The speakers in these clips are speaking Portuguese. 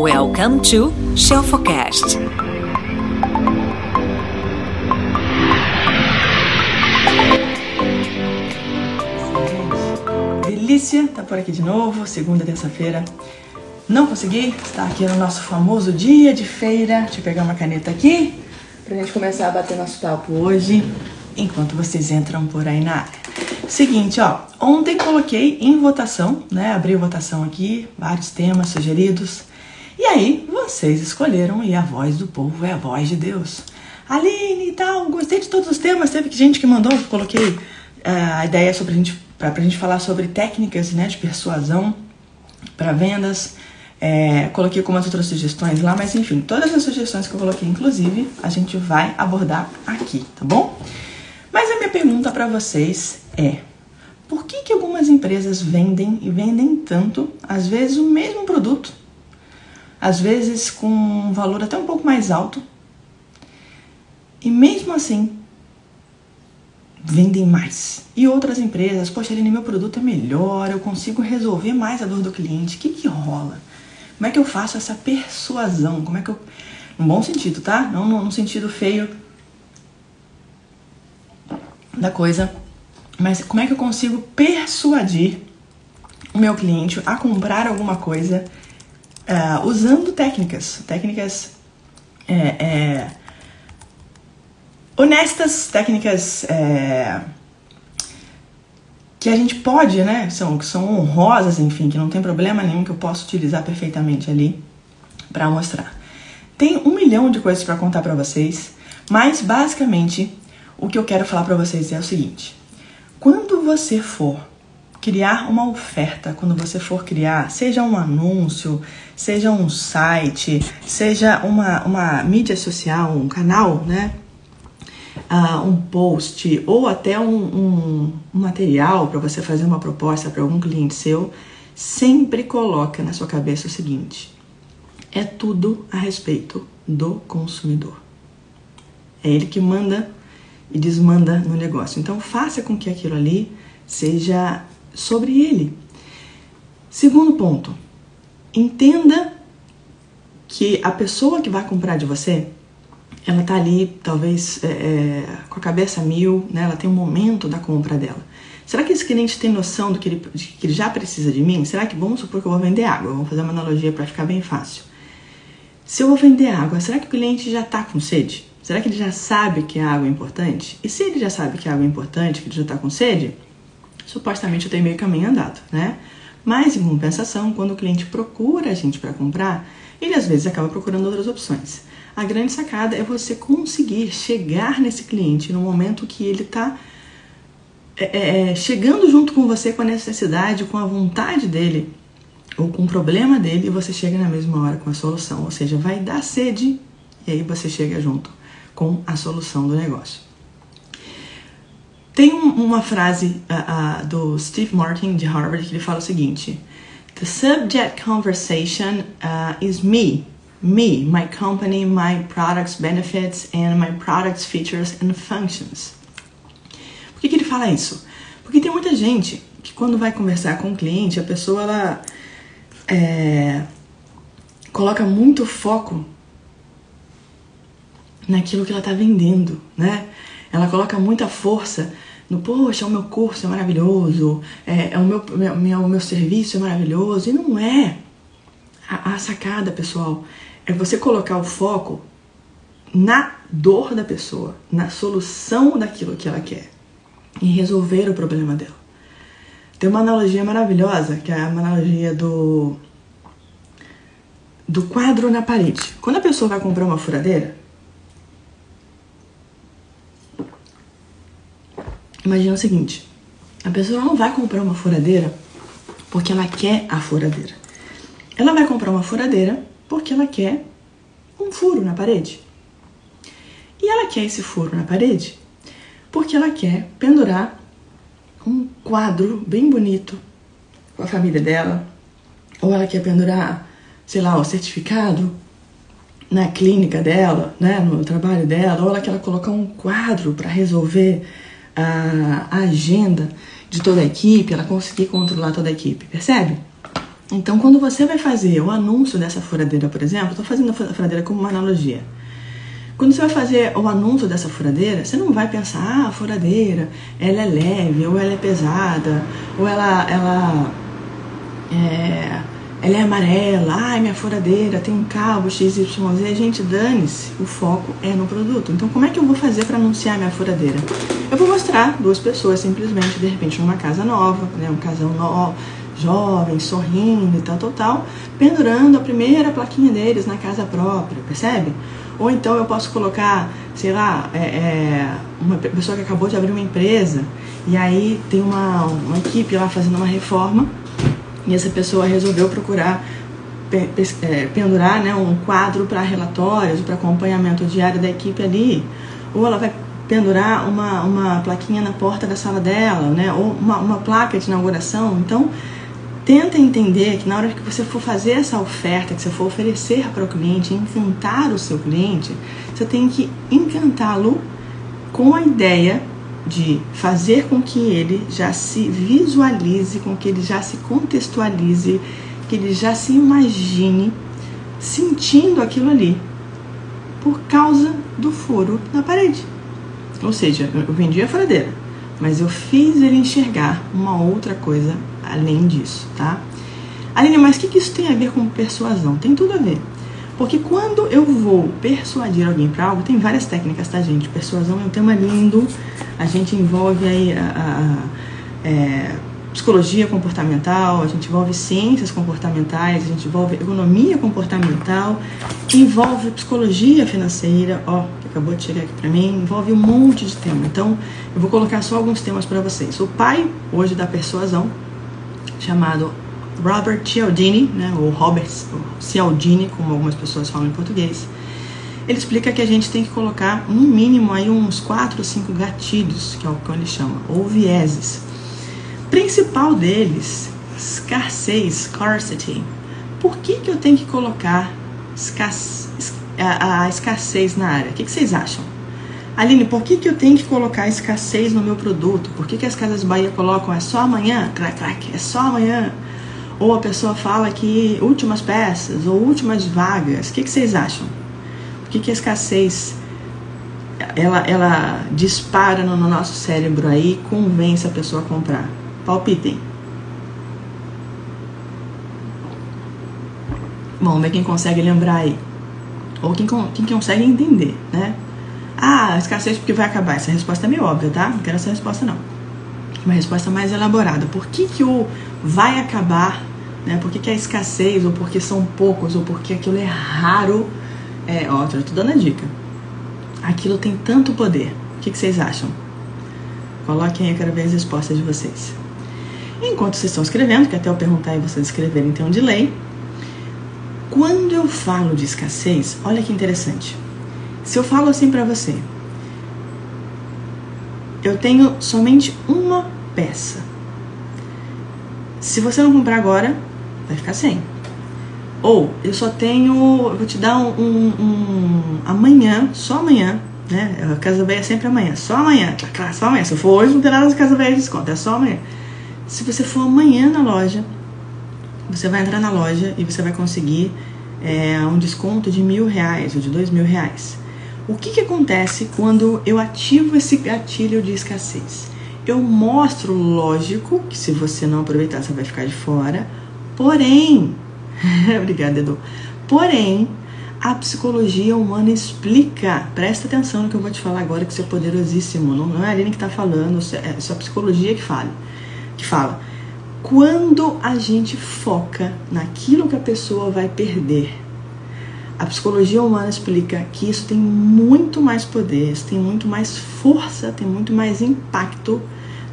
Welcome to Shelfocast. Delícia, tá por aqui de novo, segunda, terça-feira. Não consegui, está aqui no nosso famoso dia de feira. Deixa eu pegar uma caneta aqui pra gente começar a bater nosso papo hoje, enquanto vocês entram por aí na área. Seguinte, ó, ontem coloquei em votação, né? Abri votação aqui, vários temas sugeridos. Aí, vocês escolheram e a voz do povo é a voz de Deus. Aline e tal, gostei de todos os temas. Teve gente que mandou, coloquei uh, a ideia sobre a gente, pra, pra gente falar sobre técnicas né, de persuasão para vendas. É, coloquei algumas outras sugestões lá, mas enfim, todas as sugestões que eu coloquei, inclusive, a gente vai abordar aqui, tá bom? Mas a minha pergunta para vocês é: por que, que algumas empresas vendem e vendem tanto, às vezes, o mesmo produto, às vezes com um valor até um pouco mais alto, e mesmo assim vendem mais? E outras empresas, poxa, Aline, meu produto é melhor, eu consigo resolver mais a dor do cliente, o que, que rola? Como é que eu faço essa persuasão? Como é que eu. No bom sentido, tá? Não no, sentido feio da coisa. Mas como é que eu consigo persuadir o meu cliente a comprar alguma coisa uh, usando técnicas, técnicas é, é, honestas, técnicas é, que a gente pode, né? São, que são honrosas, enfim, que não tem problema nenhum que eu possa utilizar perfeitamente ali para mostrar. Tem um milhão de coisas para contar para vocês, mas basicamente o que eu quero falar para vocês é o seguinte: quando você for criar uma oferta, quando você for criar, seja um anúncio, seja um site, seja uma, uma mídia social, um canal, né? Uh, um post ou até um, um, um material para você fazer uma proposta para algum cliente seu, sempre coloca na sua cabeça o seguinte: é tudo a respeito do consumidor. É ele que manda e desmanda no negócio. Então faça com que aquilo ali seja sobre ele. Segundo ponto, entenda que a pessoa que vai comprar de você, ela tá ali talvez é, é, com a cabeça mil, né? Ela tem um momento da compra dela. Será que esse cliente tem noção do que ele, que ele já precisa de mim? Será que vamos supor que eu vou vender água? Vamos fazer uma analogia para ficar bem fácil. Se eu vou vender água, será que o cliente já está com sede? Será que ele já sabe que a água é importante? E se ele já sabe que a água é importante, que ele já está com sede, supostamente eu tenho meio caminho andado, né? Mas em compensação, quando o cliente procura a gente para comprar, ele às vezes acaba procurando outras opções. A grande sacada é você conseguir chegar nesse cliente no momento que ele está é, é, é, chegando junto com você com a necessidade, com a vontade dele ou com o problema dele e você chega na mesma hora com a solução. Ou seja, vai dar sede e aí você chega junto com a solução do negócio. Tem um, uma frase uh, uh, do Steve Martin de Harvard que ele fala o seguinte: The subject conversation uh, is me, me, my company, my products, benefits and my products, features and functions. Por que, que ele fala isso? Porque tem muita gente que quando vai conversar com o um cliente, a pessoa ela é, coloca muito foco naquilo que ela está vendendo, né? Ela coloca muita força no, poxa, o meu curso é maravilhoso, é, é o meu, meu, meu, meu serviço é maravilhoso. E não é. A, a sacada, pessoal, é você colocar o foco na dor da pessoa, na solução daquilo que ela quer e resolver o problema dela. Tem uma analogia maravilhosa, que é a analogia do do quadro na parede. Quando a pessoa vai comprar uma furadeira, Imagina o seguinte: a pessoa não vai comprar uma furadeira porque ela quer a furadeira. Ela vai comprar uma furadeira porque ela quer um furo na parede. E ela quer esse furo na parede porque ela quer pendurar um quadro bem bonito com a família dela, ou ela quer pendurar, sei lá, o certificado na clínica dela, né, no trabalho dela, ou ela quer colocar um quadro para resolver a, agenda de toda a equipe, ela conseguir controlar toda a equipe, percebe? Então, quando você vai fazer o anúncio dessa furadeira, por exemplo, estou fazendo a furadeira como uma analogia. Quando você vai fazer o anúncio dessa furadeira, você não vai pensar, ah, a furadeira, ela é leve, ou ela é pesada, ou ela, ela, é, ela é amarela, ai, minha furadeira tem um cabo XYZ. Gente, dane-se, o foco é no produto. Então, como é que eu vou fazer para anunciar minha furadeira? Eu vou mostrar duas pessoas simplesmente, de repente, numa casa nova, né, um casal novo, jovem, sorrindo e tal, tal, tal, pendurando a primeira plaquinha deles na casa própria, percebe? Ou então eu posso colocar, sei lá, é, é, uma pessoa que acabou de abrir uma empresa e aí tem uma, uma equipe lá fazendo uma reforma e essa pessoa resolveu procurar é, pendurar né, um quadro para relatórios, para acompanhamento diário da equipe ali, ou ela vai pendurar uma, uma plaquinha na porta da sala dela, né, ou uma, uma placa de inauguração. Então, tenta entender que na hora que você for fazer essa oferta, que você for oferecer para o cliente, encantar o seu cliente, você tem que encantá-lo com a ideia de fazer com que ele já se visualize, com que ele já se contextualize, que ele já se imagine sentindo aquilo ali por causa do furo na parede. Ou seja, eu vendi a furadeira, mas eu fiz ele enxergar uma outra coisa além disso, tá? Aline, mas o que, que isso tem a ver com persuasão? Tem tudo a ver. Porque quando eu vou persuadir alguém para algo, tem várias técnicas, tá, gente? Persuasão é um tema lindo. A gente envolve aí a, a, a é, psicologia comportamental, a gente envolve ciências comportamentais, a gente envolve economia comportamental, envolve psicologia financeira, ó, que acabou de chegar aqui para mim, envolve um monte de temas. Então, eu vou colocar só alguns temas para vocês. O pai hoje da persuasão chamado Robert Cialdini, né, ou Robert Cialdini, como algumas pessoas falam em português. Ele explica que a gente tem que colocar no mínimo aí uns 4 ou 5 gatilhos, que é o que ele chama, ou vieses. Principal deles, escassez, scarcity. Por que, que eu tenho que colocar a, a escassez na área? O que, que vocês acham? Aline, por que, que eu tenho que colocar escassez no meu produto? Por que, que as Casas Bahia colocam é só amanhã? Crac, crac, é só amanhã. Ou a pessoa fala que últimas peças ou últimas vagas. O que, que vocês acham? Por que, que a escassez ela, ela dispara no nosso cérebro aí e convence a pessoa a comprar? Palpitem. Bom, vamos ver quem consegue lembrar aí. Ou quem, quem consegue entender, né? Ah, escassez porque vai acabar. Essa resposta é meio óbvia, tá? Não quero essa resposta não. Uma resposta mais elaborada. Por que, que o vai acabar, né? Por que, que é escassez, ou porque são poucos, ou porque aquilo é raro? É, ó, eu tô dando a dica. Aquilo tem tanto poder. O que, que vocês acham? Coloquem aí, eu quero ver as respostas de vocês. Enquanto vocês estão escrevendo, que até eu perguntar e vocês escreverem tem um delay. Quando eu falo de escassez, olha que interessante. Se eu falo assim para você, eu tenho somente uma peça. Se você não comprar agora, vai ficar sem. Ou eu só tenho, eu vou te dar um, um, um amanhã, só amanhã, né? A Casa Velha é sempre amanhã, só amanhã, tá claro, só amanhã. Se for hoje, não tem nada de Casa Velha de desconto, é só amanhã. Se você for amanhã na loja, você vai entrar na loja e você vai conseguir é, um desconto de mil reais ou de dois mil reais. O que, que acontece quando eu ativo esse gatilho de escassez? Eu mostro, lógico, que se você não aproveitar, você vai ficar de fora. Porém, obrigada, Edu. Porém, a psicologia humana explica. Presta atenção no que eu vou te falar agora, que isso é poderosíssimo. Não, é a Aline que está falando, é, é a psicologia que fala. Que fala. Quando a gente foca naquilo que a pessoa vai perder, a psicologia humana explica que isso tem muito mais poder, isso tem muito mais força, tem muito mais impacto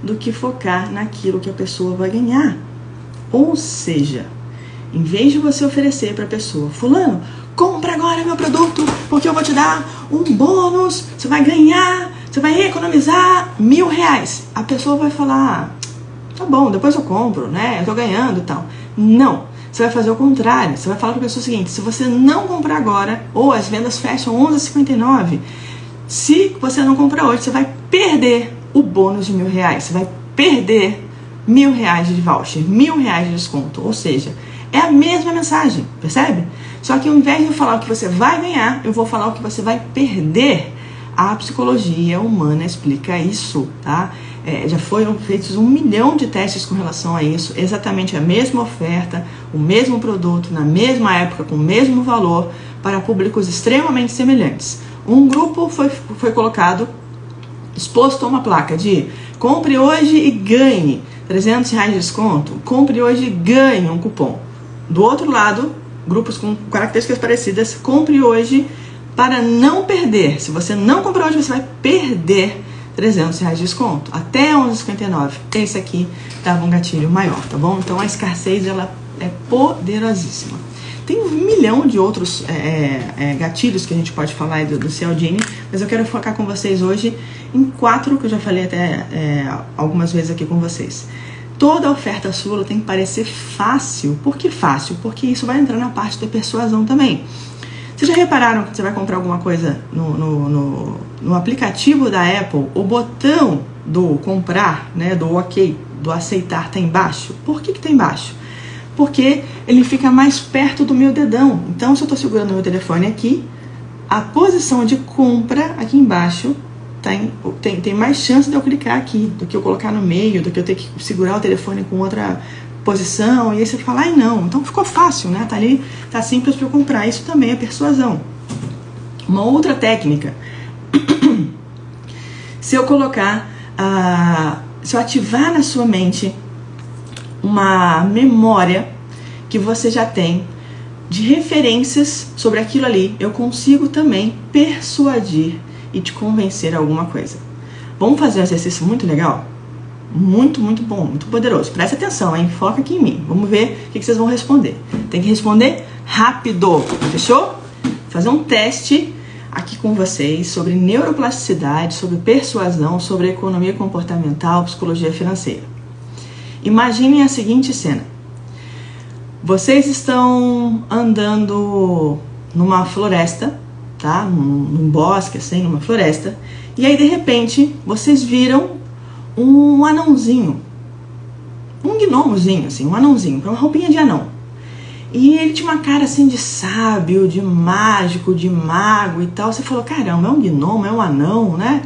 do que focar naquilo que a pessoa vai ganhar. Ou seja, em vez de você oferecer para a pessoa, fulano, compra agora meu produto, porque eu vou te dar um bônus, você vai ganhar, você vai economizar mil reais. A pessoa vai falar, ah, tá bom, depois eu compro, né? Eu tô ganhando e tal. Não. Você vai fazer o contrário. Você vai falar para a pessoa o seguinte: se você não comprar agora, ou as vendas fecham 11,59, se você não comprar hoje, você vai perder o bônus de mil reais. Você vai perder mil reais de voucher, mil reais de desconto. Ou seja, É a mesma mensagem, percebe? Só que ao invés de eu falar o que você vai ganhar, eu vou falar o que você vai perder. A psicologia humana explica isso, tá? É, já foram feitos um milhão de testes com relação a isso, exatamente a mesma oferta, o mesmo produto, na mesma época, com o mesmo valor, para públicos extremamente semelhantes. Um grupo foi, foi colocado, exposto a uma placa de compre hoje e ganhe 300 reais de desconto, compre hoje e ganhe um cupom. Do outro lado, grupos com características parecidas, compre hoje para não perder. Se você não comprar hoje, você vai perder 300 reais de desconto. Até 11,59. Esse aqui dava um gatilho maior, tá bom? Então a escassez ela é poderosíssima. Tem um milhão de outros é, é, é, gatilhos que a gente pode falar do, do Cialdini, mas eu quero focar com vocês hoje em quatro que eu já falei até é, algumas vezes aqui com vocês. Toda oferta sua tem que parecer fácil. Por que fácil? Porque isso vai entrar na parte da persuasão também. Vocês já repararam que você vai comprar alguma coisa no, no, no, no aplicativo da Apple, o botão do comprar, né, do ok, do aceitar está embaixo? Por que está embaixo? Porque ele fica mais perto do meu dedão. Então, se eu estou segurando o meu telefone aqui, a posição de compra aqui embaixo tem, tem, tem mais chance de eu clicar aqui do que eu colocar no meio, do que eu ter que segurar o telefone com outra posição, e aí você fala, ai não, então ficou fácil, né? Tá ali, tá simples para eu comprar. Isso também é persuasão. Uma outra técnica, se eu colocar, uh, se eu ativar na sua mente uma memória que você já tem de referências sobre aquilo ali, eu consigo também persuadir e te convencer a alguma coisa. Vamos fazer um exercício muito legal? Muito, muito bom, muito poderoso. Presta atenção, hein? Foca aqui em mim. Vamos ver o que, vocês vão responder. Tem que responder rápido, fechou? Fazer um teste aqui com vocês sobre neuroplasticidade, sobre persuasão, sobre economia comportamental, psicologia financeira. Imaginem a seguinte cena. Vocês estão andando numa floresta, tá? Num, num bosque, assim, numa floresta, e aí de repente vocês viram um anãozinho, um gnomozinho, assim, um anãozinho, com uma roupinha de anão. E ele tinha uma cara assim de sábio, de mágico, de mago e tal. Você falou, caramba, é um gnomo, é um anão, né?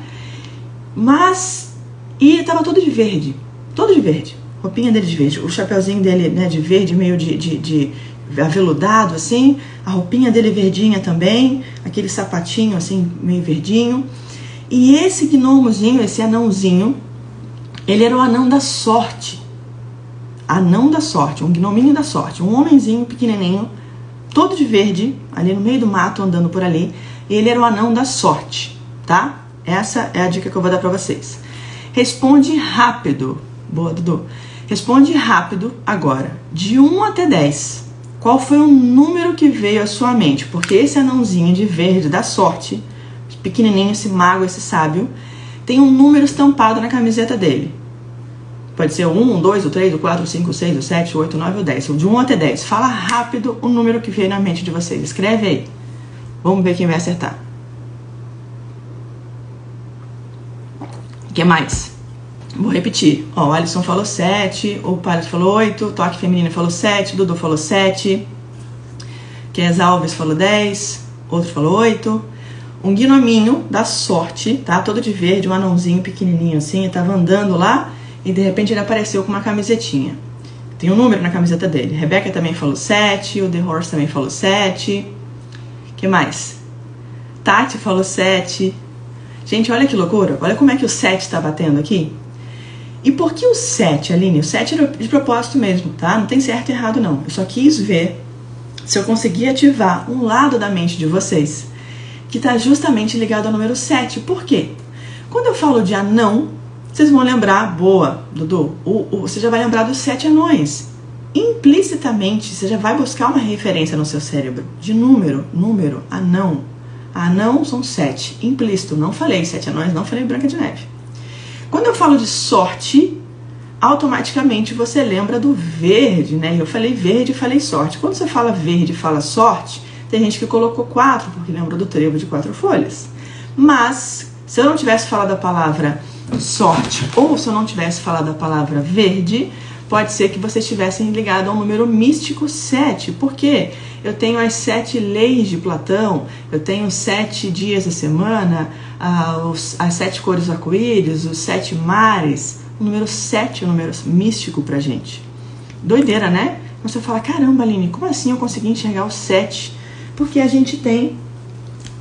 Mas. E ele tava todo de verde. Todo de verde. Roupinha dele de verde. O chapeuzinho dele, né, de verde, meio de, de, de aveludado, assim. A roupinha dele verdinha também. Aquele sapatinho, assim, meio verdinho. E esse gnomozinho, esse anãozinho, ele era o anão da sorte. Anão da sorte, um gnominho da sorte, um homenzinho pequenininho, todo de verde, ali no meio do mato andando por ali. Ele era o anão da sorte, tá? Essa é a dica que eu vou dar para vocês. Responde rápido. Boa, Dudu. Responde rápido agora, de 1 até 10. Qual foi o número que veio à sua mente? Porque esse anãozinho de verde da sorte, pequenininho, esse mago, esse sábio, tem um número estampado na camiseta dele. Pode ser o 1, o 2, o 3, o 4, o 5, o 6, o 7, o 8, o 9, o 10. De 1 até 10. Fala rápido o número que veio na mente de vocês. Escreve aí. Vamos ver quem vai acertar. O que mais? Vou repetir. Ó, o Alisson falou 7, o Pallet falou 8, o Toque Feminino falou 7, o Dudu falou 7, Kes Alves falou 10, outro falou 8. Um gnominho da sorte, tá? Todo de verde, um anãozinho pequenininho assim, tava andando lá e de repente ele apareceu com uma camisetinha. Tem um número na camiseta dele. Rebeca também falou 7, o The Horse também falou 7. que mais? Tati falou 7. Gente, olha que loucura. Olha como é que o 7 está batendo aqui. E por que o 7, Aline? O 7 era de propósito mesmo, tá? Não tem certo e errado, não. Eu só quis ver se eu conseguia ativar um lado da mente de vocês que está justamente ligado ao número 7. Por quê? Quando eu falo de anão, vocês vão lembrar, boa, Dudu, o, o, você já vai lembrar dos sete anões. Implicitamente, você já vai buscar uma referência no seu cérebro de número, número, anão. Anão são sete. Implícito, não falei sete anões, não falei Branca de Neve. Quando eu falo de sorte, automaticamente você lembra do verde, né? Eu falei verde e falei sorte. Quando você fala verde e fala sorte, tem gente que colocou quatro, porque lembra do trevo de quatro folhas. Mas, se eu não tivesse falado a palavra sorte, ou se eu não tivesse falado a palavra verde, pode ser que vocês estivessem ligado ao número místico 7. Por quê? Eu tenho as sete leis de Platão, eu tenho sete dias da semana, as sete cores do arco-íris, os sete mares. O número 7 é um número místico pra gente. Doideira, né? Você fala, caramba, Aline, como assim eu consegui enxergar o 7? Porque a gente tem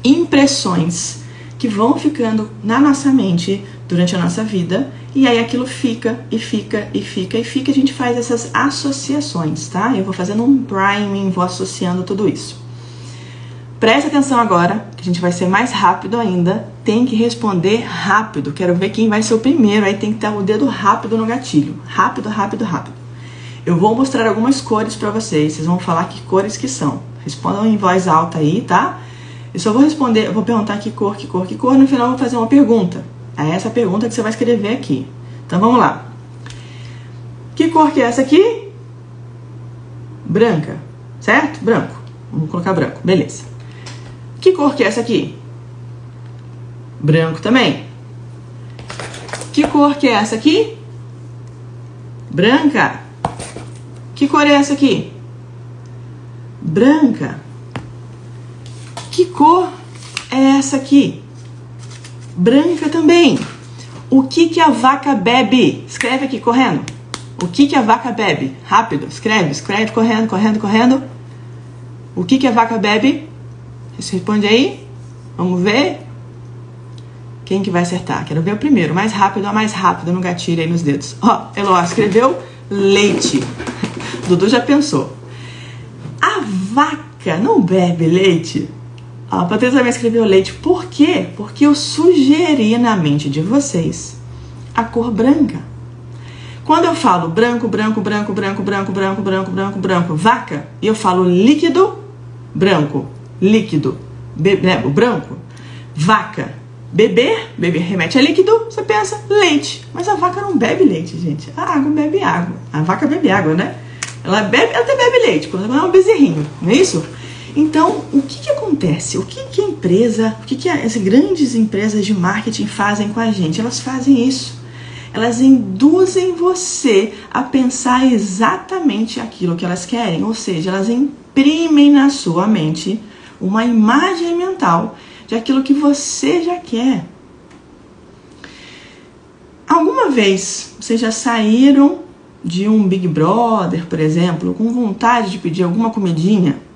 impressões que vão ficando na nossa mente durante a nossa vida e aí aquilo fica e fica e fica e fica. A gente faz essas associações, tá? Eu vou fazendo um priming, vou associando tudo isso. Presta atenção agora, que a gente vai ser mais rápido ainda. Tem que responder rápido. Quero ver quem vai ser o primeiro. Aí tem que ter o dedo rápido no gatilho. Rápido, rápido, rápido. Eu vou mostrar algumas cores para vocês. Vocês vão falar que cores que são. Respondam em voz alta aí, tá? Eu só vou responder, eu vou perguntar que cor, que cor, que cor. No final eu vou fazer uma pergunta. É essa pergunta que você vai escrever aqui. Então vamos lá. Que cor que é essa aqui? Branca, certo? Branco. Vamos colocar branco, beleza. Que cor que é essa aqui? Branco também. Que cor que é essa aqui? Branca. Que cor é essa aqui? Branca. Que cor é essa aqui? Branca também. O que, que a vaca bebe? Escreve aqui, correndo. O que, que a vaca bebe? Rápido, escreve, escreve, correndo, correndo, correndo. O que, que a vaca bebe? Você responde aí. Vamos ver. Quem que vai acertar? Quero ver o primeiro. Mais rápido, a mais rápido no gatilho aí nos dedos. Ó, Eloá escreveu leite. Dudu já pensou. A vaca não bebe leite? A Patrícia também escreveu leite. Por quê? Porque eu sugeri na mente de vocês a cor branca. Quando eu falo branco, branco, branco, branco, branco, branco, branco, branco, branco, vaca, e eu falo líquido, branco, líquido, né, o branco, vaca, beber, beber remete a líquido, você pensa leite. Mas a vaca não bebe leite, gente. A água bebe água. A vaca bebe água, né? Ela bebe, ela até bebe leite, quando ela é um bezerrinho, não é isso? Então, o que, que acontece? O que, que a empresa, o que, que as grandes empresas de marketing fazem com a gente? Elas fazem isso. Elas induzem você a pensar exatamente aquilo que elas querem, ou seja, elas imprimem na sua mente uma imagem mental de aquilo que você já quer. Alguma vez vocês já saíram de um Big Brother, por exemplo, com vontade de pedir alguma comidinha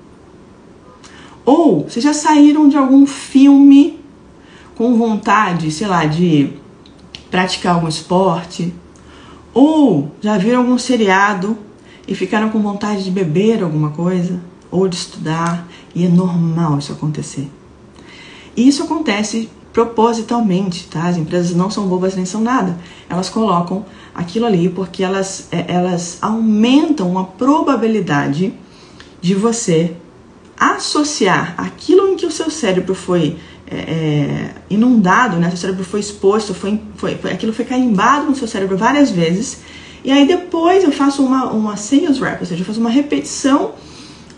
ou vocês já saíram de algum filme com vontade, sei lá, de praticar algum esporte? Ou já viram algum seriado e ficaram com vontade de beber alguma coisa? Ou de estudar? E é normal isso acontecer. E isso acontece propositalmente, tá? As empresas não são bobas nem são nada. Elas colocam aquilo ali porque elas, é, elas aumentam a probabilidade de você associar aquilo em que o seu cérebro foi é, é, inundado, né? Seu cérebro foi exposto, foi, foi, foi, aquilo foi carimbado no seu cérebro várias vezes. E aí depois eu faço uma, uma sales rep, ou seja, eu faço uma repetição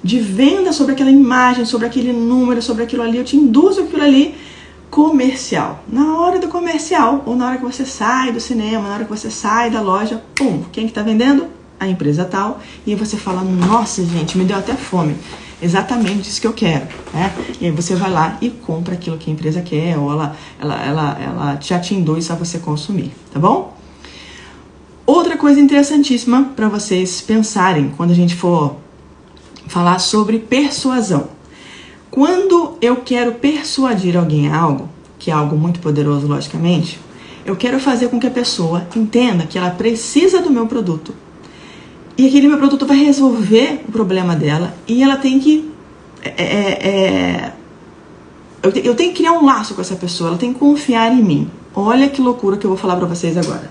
de venda sobre aquela imagem, sobre aquele número, sobre aquilo ali. Eu te induzo aquilo ali comercial. Na hora do comercial, ou na hora que você sai do cinema, na hora que você sai da loja, pum, quem que tá vendendo? A empresa tal. E aí você fala, nossa gente, me deu até fome exatamente isso que eu quero, né? E aí você vai lá e compra aquilo que a empresa quer, ou ela, ela, ela, ela já te induz a você consumir, tá bom? Outra coisa interessantíssima para vocês pensarem quando a gente for falar sobre persuasão. Quando eu quero persuadir alguém a algo, que é algo muito poderoso, logicamente, eu quero fazer com que a pessoa entenda que ela precisa do meu produto e aquele meu produto vai resolver o problema dela e ela tem que. É, é, é eu, te, eu tenho que criar um laço com essa pessoa, ela tem que confiar em mim. Olha que loucura que eu vou falar pra vocês agora.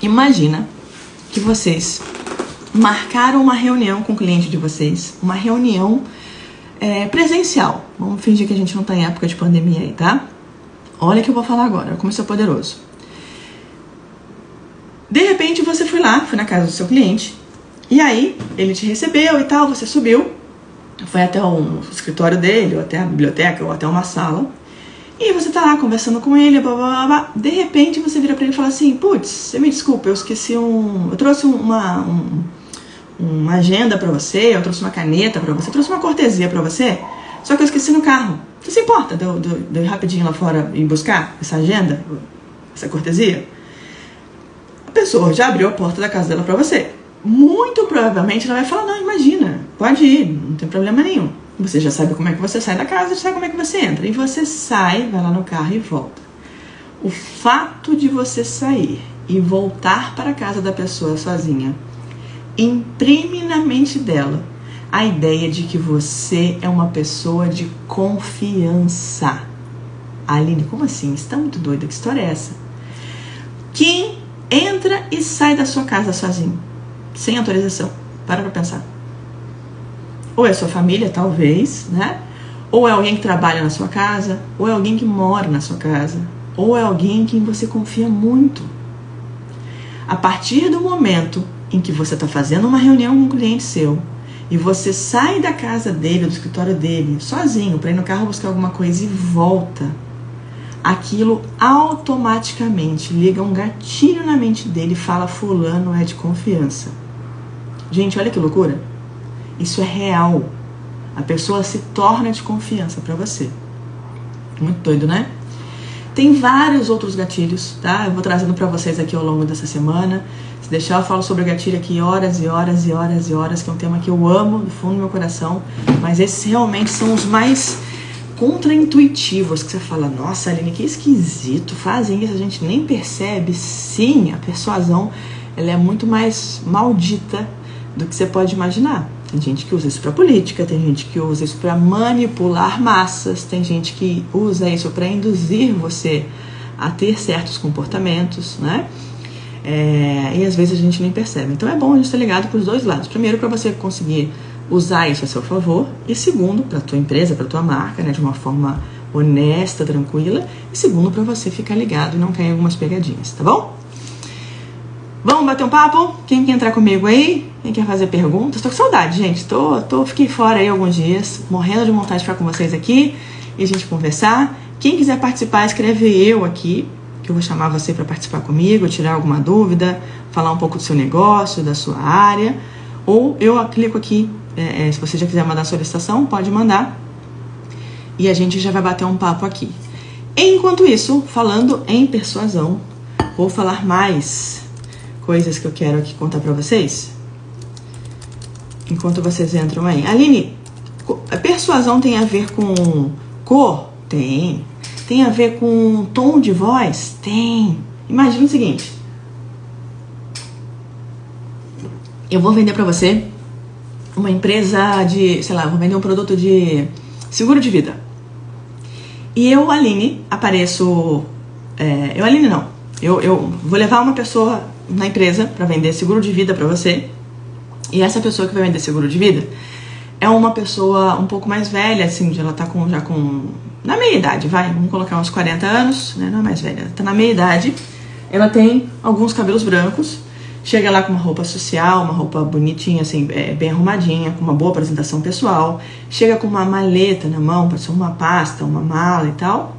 Imagina que vocês marcaram uma reunião com o cliente de vocês, uma reunião é, presencial. Vamos fingir que a gente não tá em época de pandemia aí, tá? Olha que eu vou falar agora, como isso é poderoso. De repente você foi lá, foi na casa do seu cliente, e aí ele te recebeu e tal, você subiu, foi até o escritório dele, ou até a biblioteca, ou até uma sala, E você tá lá conversando com ele, blá, blá, blá, blá. de repente você vira para ele e fala assim: Putz, você me desculpa, eu esqueci um. Eu trouxe uma, um, uma agenda para você, eu trouxe uma caneta para você, eu trouxe uma cortesia para você, só que eu esqueci no carro. Você se importa de eu, de eu ir rapidinho lá fora e buscar essa agenda, essa cortesia? Pessoa já abriu a porta da casa dela para você. Muito provavelmente ela vai falar: Não, imagina, pode ir, não tem problema nenhum. Você já sabe como é que você sai da casa, já sabe como é que você entra. E você sai, vai lá no carro e volta. O fato de você sair e voltar para a casa da pessoa sozinha imprime na mente dela a ideia de que você é uma pessoa de confiança. Aline, como assim? Você está muito doida? Que história é essa? Quem entra e sai da sua casa sozinho, sem autorização? Para pra pensar. Ou é sua família, talvez, né? Ou é alguém que trabalha na sua casa, ou é alguém que mora na sua casa, ou é alguém em quem você confia muito. A partir do momento em que você está fazendo uma reunião com um cliente seu e você sai da casa dele, do escritório dele, sozinho, para ir no carro buscar alguma coisa e volta, aquilo automaticamente liga um gatilho na mente dele e fala: Fulano é de confiança. Gente, olha que loucura. Isso é real. A pessoa se torna de confiança para você. Muito doido, né? Tem vários outros gatilhos, tá? Eu vou trazendo para vocês aqui ao longo dessa semana. Se deixar, eu falo sobre gatilho aqui horas e horas e horas e horas, que é um tema que eu amo do fundo do meu coração. Mas esses realmente são os mais contraintuitivos, que você fala, nossa, Aline, que esquisito, fazem isso, a gente nem percebe. Sim, a persuasão ela é muito mais maldita do que você pode imaginar. Tem gente que usa isso para política, tem gente que usa isso para manipular massas, tem gente que usa isso para induzir você a ter certos comportamentos, né? É, e às vezes a gente nem percebe. Então é bom a gente estar ligado para os dois lados. Primeiro, para você conseguir usar isso a seu favor, e segundo, para tua empresa, para tua marca, né, de uma forma honesta, tranquila, e segundo, para você ficar ligado e não cair em algumas pegadinhas, tá bom? Vamos bater um papo? Quem quer entrar comigo aí? Quem quer fazer perguntas? Tô com saudade, gente. Tô, tô, fiquei fora aí alguns dias, morrendo de vontade de ficar com vocês aqui e a gente conversar. Quem quiser participar, escreve eu aqui, que eu vou chamar você para participar comigo, tirar alguma dúvida, falar um pouco do seu negócio, da sua área. Ou eu clico aqui, é, é, se você já quiser mandar solicitação, pode mandar. E a gente já vai bater um papo aqui. Enquanto isso, falando em persuasão, vou falar mais coisas que eu quero aqui contar para vocês. Enquanto vocês entram aí. Aline, a persuasão tem a ver com cor? Tem. Tem a ver com tom de voz? Tem. Imagina o seguinte. Eu vou vender para você uma empresa de, sei lá, vou vender um produto de seguro de vida. E eu, Aline, apareço. É, eu, Aline, não. Eu, eu vou levar uma pessoa na empresa para vender seguro de vida para você. E essa pessoa que vai vender seguro de vida é uma pessoa um pouco mais velha, assim, ela tá com, já com. na meia idade, vai, vamos colocar uns 40 anos, né? Não é mais velha, tá na meia idade. Ela tem alguns cabelos brancos, chega lá com uma roupa social, uma roupa bonitinha, assim, é, bem arrumadinha, com uma boa apresentação pessoal, chega com uma maleta na mão, pode ser uma pasta, uma mala e tal.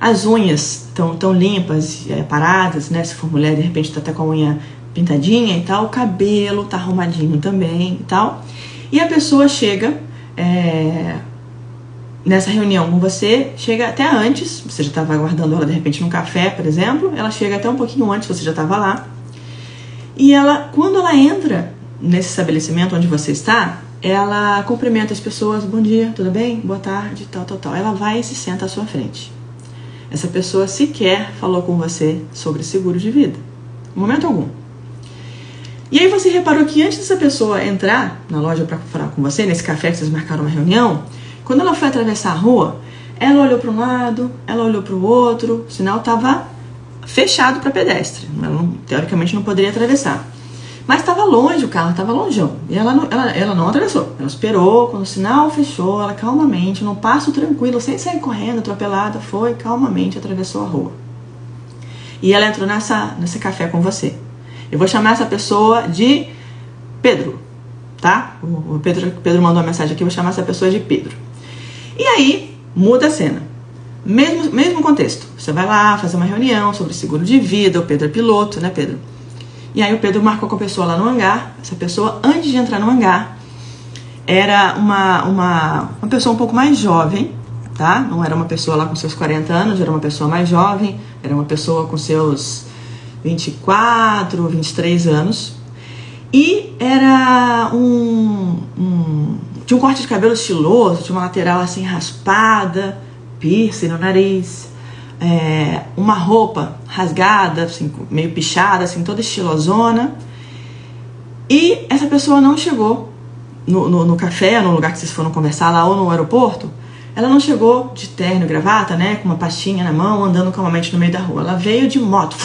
As unhas estão tão limpas, é, paradas, né? Se for mulher, de repente tá até com a unha pintadinha e tal. O cabelo tá arrumadinho também e tal. E a pessoa chega é, nessa reunião com você, chega até antes, você já estava aguardando ela de repente num café, por exemplo, ela chega até um pouquinho antes, você já estava lá. E ela, quando ela entra nesse estabelecimento onde você está, ela cumprimenta as pessoas, bom dia, tudo bem? Boa tarde, tal, tal, tal. Ela vai e se senta à sua frente. Essa pessoa sequer falou com você sobre seguro de vida. Momento algum. E aí você reparou que antes dessa pessoa entrar na loja para falar com você, nesse café que vocês marcaram uma reunião, quando ela foi atravessar a rua, ela olhou para um lado, ela olhou para o outro, o sinal estava fechado para pedestre. Ela não, teoricamente não poderia atravessar. Mas estava longe, o carro estava longeão. E ela não, ela, ela não atravessou. Ela esperou, quando o sinal fechou, ela calmamente, num passo tranquilo, sem sair correndo, atropelada, foi calmamente atravessou a rua. E ela entrou nessa, nesse café com você. Eu vou chamar essa pessoa de Pedro, tá? O Pedro, Pedro mandou uma mensagem aqui, eu vou chamar essa pessoa de Pedro. E aí, muda a cena. Mesmo, mesmo contexto. Você vai lá fazer uma reunião sobre seguro de vida, o Pedro é piloto, né, Pedro? E aí o Pedro marcou com a pessoa lá no hangar. Essa pessoa, antes de entrar no hangar, era uma, uma, uma pessoa um pouco mais jovem, tá? Não era uma pessoa lá com seus 40 anos, era uma pessoa mais jovem, era uma pessoa com seus 24, 23 anos. E era um, um tinha um corte de cabelo estiloso, tinha uma lateral assim raspada, piercing no nariz, é, uma roupa rasgada, assim, meio pichada, assim, toda estilosona. E essa pessoa não chegou no, no, no, café, no lugar que vocês foram conversar lá ou no aeroporto. Ela não chegou de terno e gravata, né, com uma pastinha na mão, andando calmamente no meio da rua. Ela veio de moto,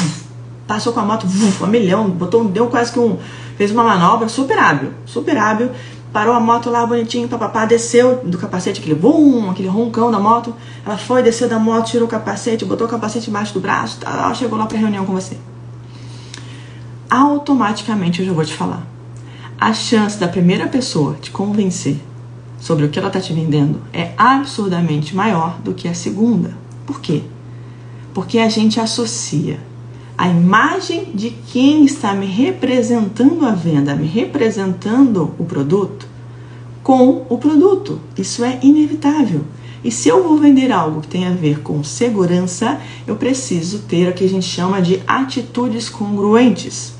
passou com a moto, vum, um milhão, botou, deu quase que um, fez uma manobra super hábil, super hábil, parou a moto lá bonitinho, papapá, desceu do capacete, aquele bum, aquele roncão da moto. Ela foi, desceu da moto, tirou o capacete, botou o capacete embaixo do braço, tá, chegou lá pra reunião com você. Automaticamente eu já vou te falar. A chance da primeira pessoa te convencer sobre o que ela tá te vendendo é absurdamente maior do que a segunda. Por quê? Porque a gente associa a imagem de quem está me representando a venda, me representando o produto, com o produto. Isso é inevitável. E se eu vou vender algo que tem a ver com segurança, eu preciso ter o que a gente chama de atitudes congruentes.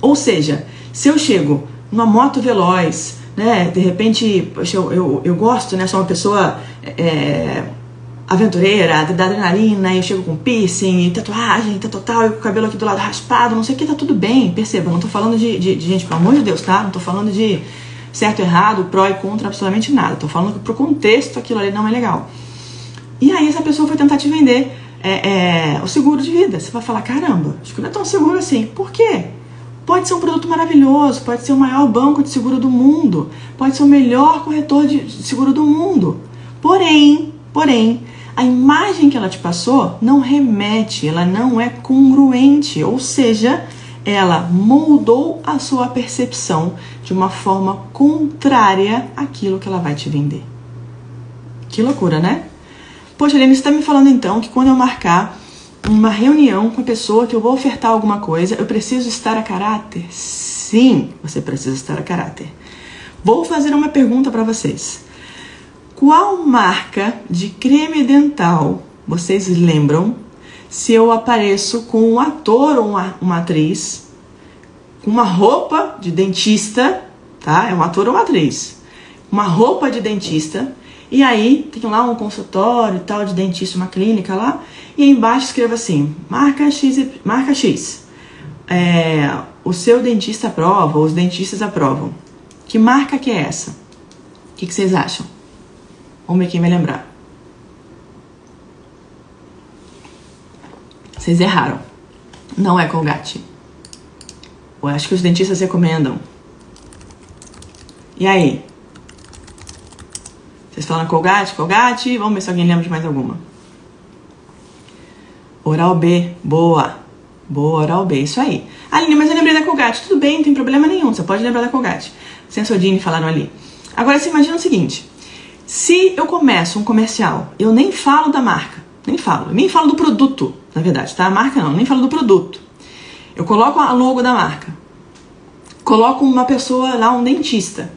Ou seja, se eu chego numa moto veloz, né, de repente, eu, eu, eu gosto, né, sou uma pessoa é, aventureira, da adrenalina, eu chego com piercing, tatuagem, tá total, e com o cabelo aqui do lado raspado, não sei o que, tá tudo bem, perceba, não tô falando de, de, de, gente, pelo amor de Deus, tá? Não tô falando de certo, errado, pró e contra, absolutamente nada. Tô falando que pro contexto aquilo ali não é legal. E aí essa pessoa foi tentar te vender é, é, o seguro de vida. Você vai falar, caramba, acho que não é tão seguro assim. Por quê? Pode ser um produto maravilhoso, pode ser o maior banco de seguro do mundo, pode ser o melhor corretor de seguro do mundo. Porém, porém, a imagem que ela te passou não remete, ela não é congruente, ou seja, ela moldou a sua percepção de uma forma contrária àquilo que ela vai te vender. Que loucura, né? Poxa, Helena, você está me falando então que quando eu marcar uma reunião com a pessoa que eu vou ofertar alguma coisa, eu preciso estar a caráter? Sim, você precisa estar a caráter. Vou fazer uma pergunta para vocês. Qual marca de creme dental vocês lembram se eu apareço com um ator ou uma, uma atriz com uma roupa de dentista, tá? É um ator ou uma atriz. Uma roupa de dentista. E aí tem lá um consultório tal de dentista, uma clínica lá. E embaixo escreva assim: marca X, marca X. É, o seu dentista aprova, os dentistas aprovam. Que marca que é essa? O que, que vocês acham? Vamos ver quem vai lembrar. Vocês erraram. Não é Colgate. Eu acho que os dentistas recomendam. E aí? Vocês falam Colgate, Colgate? Vamos ver se alguém lembra de mais alguma. Oral B, boa. Boa, Oral B, isso aí. Aline, mas eu lembrei da Colgate. Tudo bem, não tem problema nenhum. Você pode lembrar da Colgate. Sensodine falaram ali. Agora você imagina o seguinte: se eu começo um comercial, eu nem falo da marca, nem falo, nem falo do produto, na verdade, tá? A marca não, nem falo do produto. Eu coloco a logo da marca, coloco uma pessoa lá, um dentista,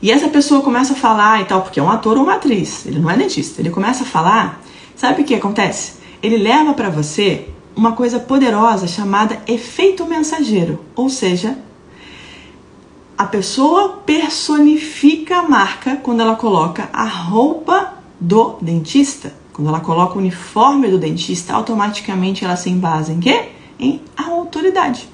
e essa pessoa começa a falar e tal, porque é um ator ou uma atriz, ele não é dentista, ele começa a falar, sabe o que acontece? Ele leva para você uma coisa poderosa chamada efeito mensageiro, ou seja, a pessoa personifica a marca quando ela coloca a roupa do dentista. Quando ela coloca o uniforme do dentista, automaticamente ela se embasa em quê? Em autoridade.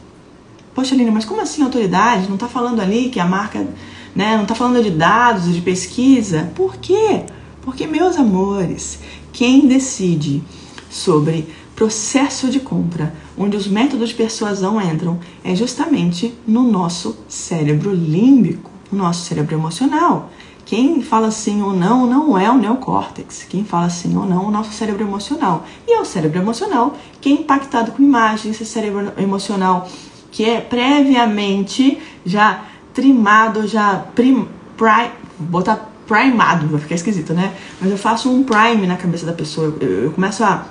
Poxa, Lina, mas como assim autoridade? Não está falando ali que a marca, né? Não está falando de dados, de pesquisa? Por quê? Porque, meus amores, quem decide sobre processo de compra, onde os métodos de persuasão entram, é justamente no nosso cérebro límbico, no nosso cérebro emocional. Quem fala sim ou não não é o neocórtex. Quem fala sim ou não é o nosso cérebro emocional. E é o cérebro emocional que é impactado com imagens, esse cérebro emocional que é previamente já trimado, já prim, pri, botar primado, vai ficar esquisito, né? Mas eu faço um prime na cabeça da pessoa. Eu, eu começo a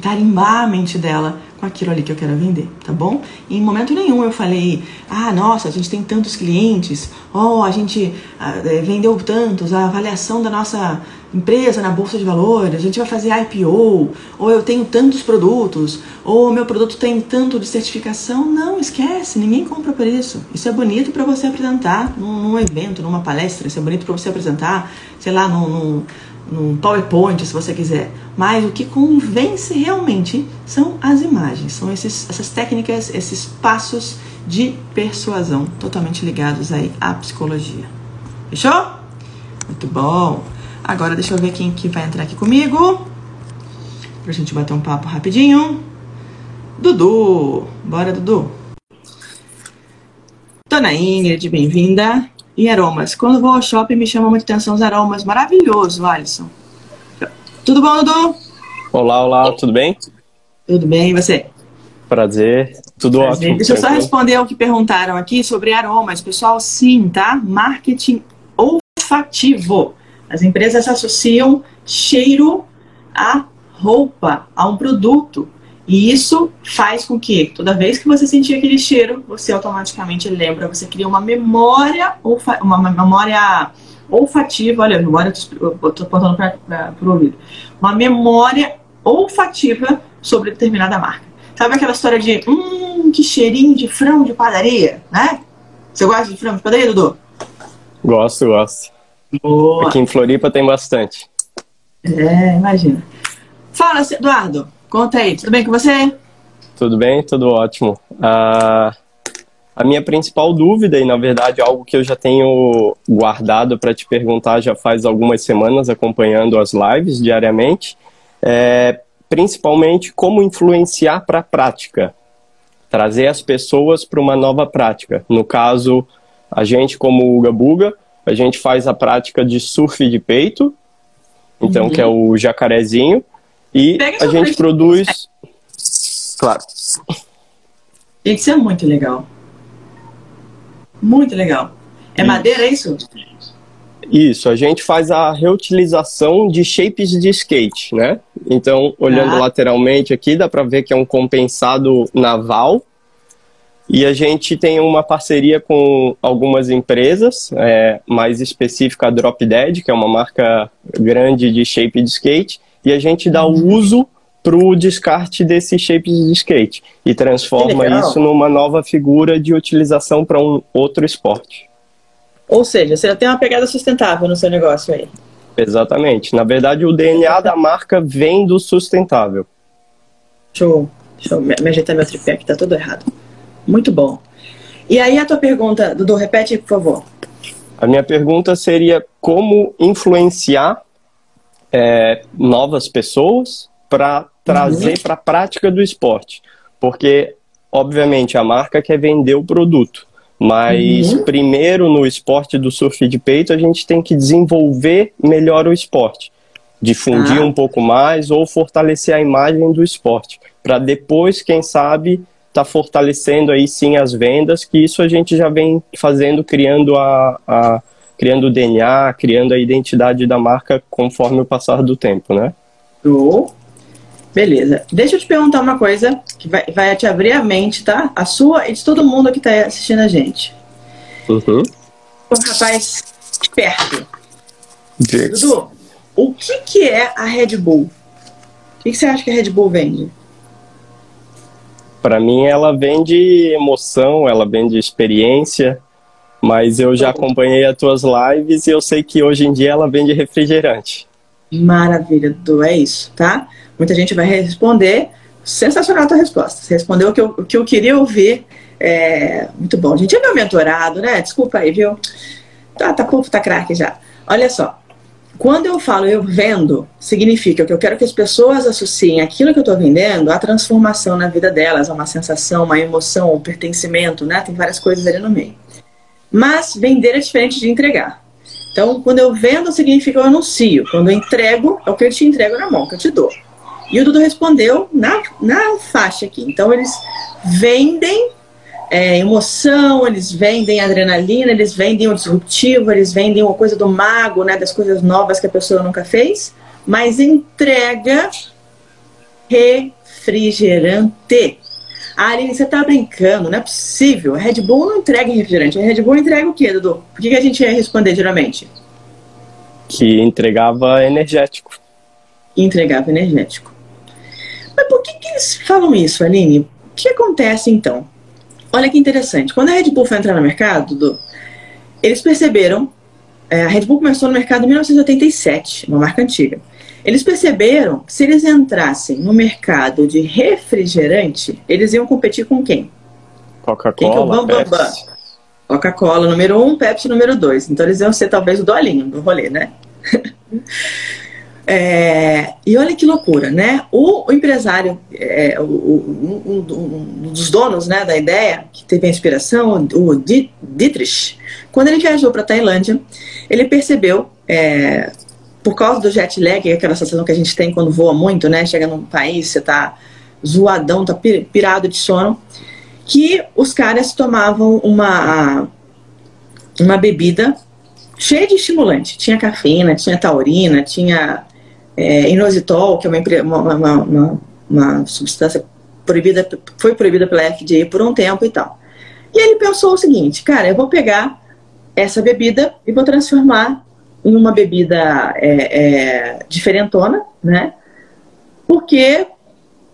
carimbar a mente dela com aquilo ali que eu quero vender, tá bom? E em momento nenhum eu falei, ah, nossa, a gente tem tantos clientes, oh, a gente ah, vendeu tantos, a avaliação da nossa empresa na bolsa de valores, a gente vai fazer IPO, ou eu tenho tantos produtos, ou meu produto tem tanto de certificação. Não, esquece, ninguém compra por isso. Isso é bonito para você apresentar num, num, evento, numa palestra, isso é bonito para você apresentar, sei lá, num, num num PowerPoint, se você quiser. Mas o que convence realmente são as imagens, são esses, essas técnicas, esses passos de persuasão totalmente ligados aí à psicologia. Fechou? Muito bom. Agora deixa eu ver quem que vai entrar aqui comigo. Pra gente bater um papo rapidinho. Dudu. Bora, Dudu. Dona Ingrid, bem-vinda. E aromas. Quando vou ao shopping, me chamam muita atenção os aromas. Maravilhoso, Alisson. Tudo bom, Dudu? Olá, olá, tudo bem? Tudo bem, e você? Prazer, tudo Prazer. ótimo. Deixa eu só responder ao que perguntaram aqui sobre aromas. Pessoal, sim, tá? Marketing olfativo. As empresas associam cheiro a roupa, a um produto. E isso faz com que toda vez que você sentir aquele cheiro, você automaticamente lembra, você cria uma memória, olfa uma memória olfativa, olha, memória, eu estou apontando para o ouvido, uma memória olfativa sobre determinada marca. Sabe aquela história de, hum, que cheirinho de frango de padaria, né? Você gosta de frango de padaria, Dudu? Gosto, gosto. Boa. Aqui em Floripa tem bastante. É, imagina. Fala, Eduardo. Conta aí, tudo bem com você? Tudo bem, tudo ótimo. Uh, a minha principal dúvida, e na verdade algo que eu já tenho guardado para te perguntar já faz algumas semanas, acompanhando as lives diariamente, é principalmente como influenciar para a prática, trazer as pessoas para uma nova prática. No caso, a gente, como Uga Buga, a gente faz a prática de surf de peito, então, uhum. que é o jacarezinho, e Pega a gente produz. Claro. Isso é muito legal. Muito legal. É isso. madeira, é isso? Isso, a gente faz a reutilização de shapes de skate, né? Então, olhando ah. lateralmente aqui, dá para ver que é um compensado naval. E a gente tem uma parceria com algumas empresas, é, mais específica a Drop Dead, que é uma marca grande de shape de skate, e a gente dá o uso para o descarte desses shapes de skate e transforma isso numa nova figura de utilização para um outro esporte. Ou seja, você tem uma pegada sustentável no seu negócio aí. Exatamente. Na verdade, o DNA da marca vem do sustentável. Show. Deixa eu me ajeitar meu tripé que tá tudo errado. Muito bom. E aí a tua pergunta, Dudu, repete por favor. A minha pergunta seria como influenciar é, novas pessoas para trazer uhum. para a prática do esporte. Porque, obviamente, a marca quer vender o produto. Mas uhum. primeiro no esporte do surf de peito a gente tem que desenvolver melhor o esporte, difundir ah. um pouco mais ou fortalecer a imagem do esporte, para depois, quem sabe, tá fortalecendo aí sim as vendas, que isso a gente já vem fazendo, criando a, a criando o DNA, criando a identidade da marca conforme o passar do tempo, né? Oh. Beleza. Deixa eu te perguntar uma coisa que vai, vai te abrir a mente, tá? A sua e de todo mundo que está assistindo a gente. Uhum. Um rapaz esperto. Dudu, o que, que é a Red Bull? O que, que você acha que a Red Bull vende? Para mim, ela vende emoção, ela vende experiência, mas eu já acompanhei as tuas lives e eu sei que hoje em dia ela vende refrigerante. Maravilha, é isso, tá? Muita gente vai responder. Sensacional a tua resposta. Você respondeu o que eu, o que eu queria ouvir. É, muito bom. A gente é meu mentorado, né? Desculpa aí, viu? Tá, tá povo, tá craque já. Olha só. Quando eu falo eu vendo, significa que eu quero que as pessoas associem aquilo que eu estou vendendo à transformação na vida delas, a uma sensação, uma emoção, um pertencimento, né? Tem várias coisas ali no meio. Mas vender é diferente de entregar. Então, quando eu vendo, significa eu anuncio. Quando eu entrego, é o que eu te entrego na mão, que eu te dou. E o Dudu respondeu na, na faixa aqui. Então, eles vendem é, emoção, eles vendem adrenalina, eles vendem o disruptivo, eles vendem uma coisa do mago, né, das coisas novas que a pessoa nunca fez, mas entrega refrigerante. Ah, Aline, você tá brincando, não é possível. A Red Bull não entrega refrigerante. A Red Bull entrega o quê, Dudu? Por que, que a gente ia responder geralmente? Que entregava energético. Entregava energético. Mas por que, que eles falam isso, Aline? O que acontece então? Olha que interessante. Quando a Red Bull foi entrar no mercado, Dudu, eles perceberam. É, a Red Bull começou no mercado em 1987, uma marca antiga. Eles perceberam que se eles entrassem no mercado de refrigerante, eles iam competir com quem? Coca-Cola, que é Coca-Cola número um, Pepsi número dois. Então eles iam ser talvez o dolinho do rolê, né? é, e olha que loucura, né? O, o empresário, é, o, o, um, um, dos donos né, da ideia, que teve a inspiração, o Dietrich, quando ele viajou para a Tailândia, ele percebeu é, por causa do jet lag, é aquela sensação que a gente tem quando voa muito, né? Chega num país, você tá zoadão, tá pirado de sono, que os caras tomavam uma, uma bebida cheia de estimulante. Tinha cafeína, tinha taurina, tinha é, inositol, que é uma, uma, uma, uma substância proibida, foi proibida pela FDA por um tempo e tal. E ele pensou o seguinte, cara, eu vou pegar essa bebida e vou transformar em uma bebida é, é, diferentona, né? Porque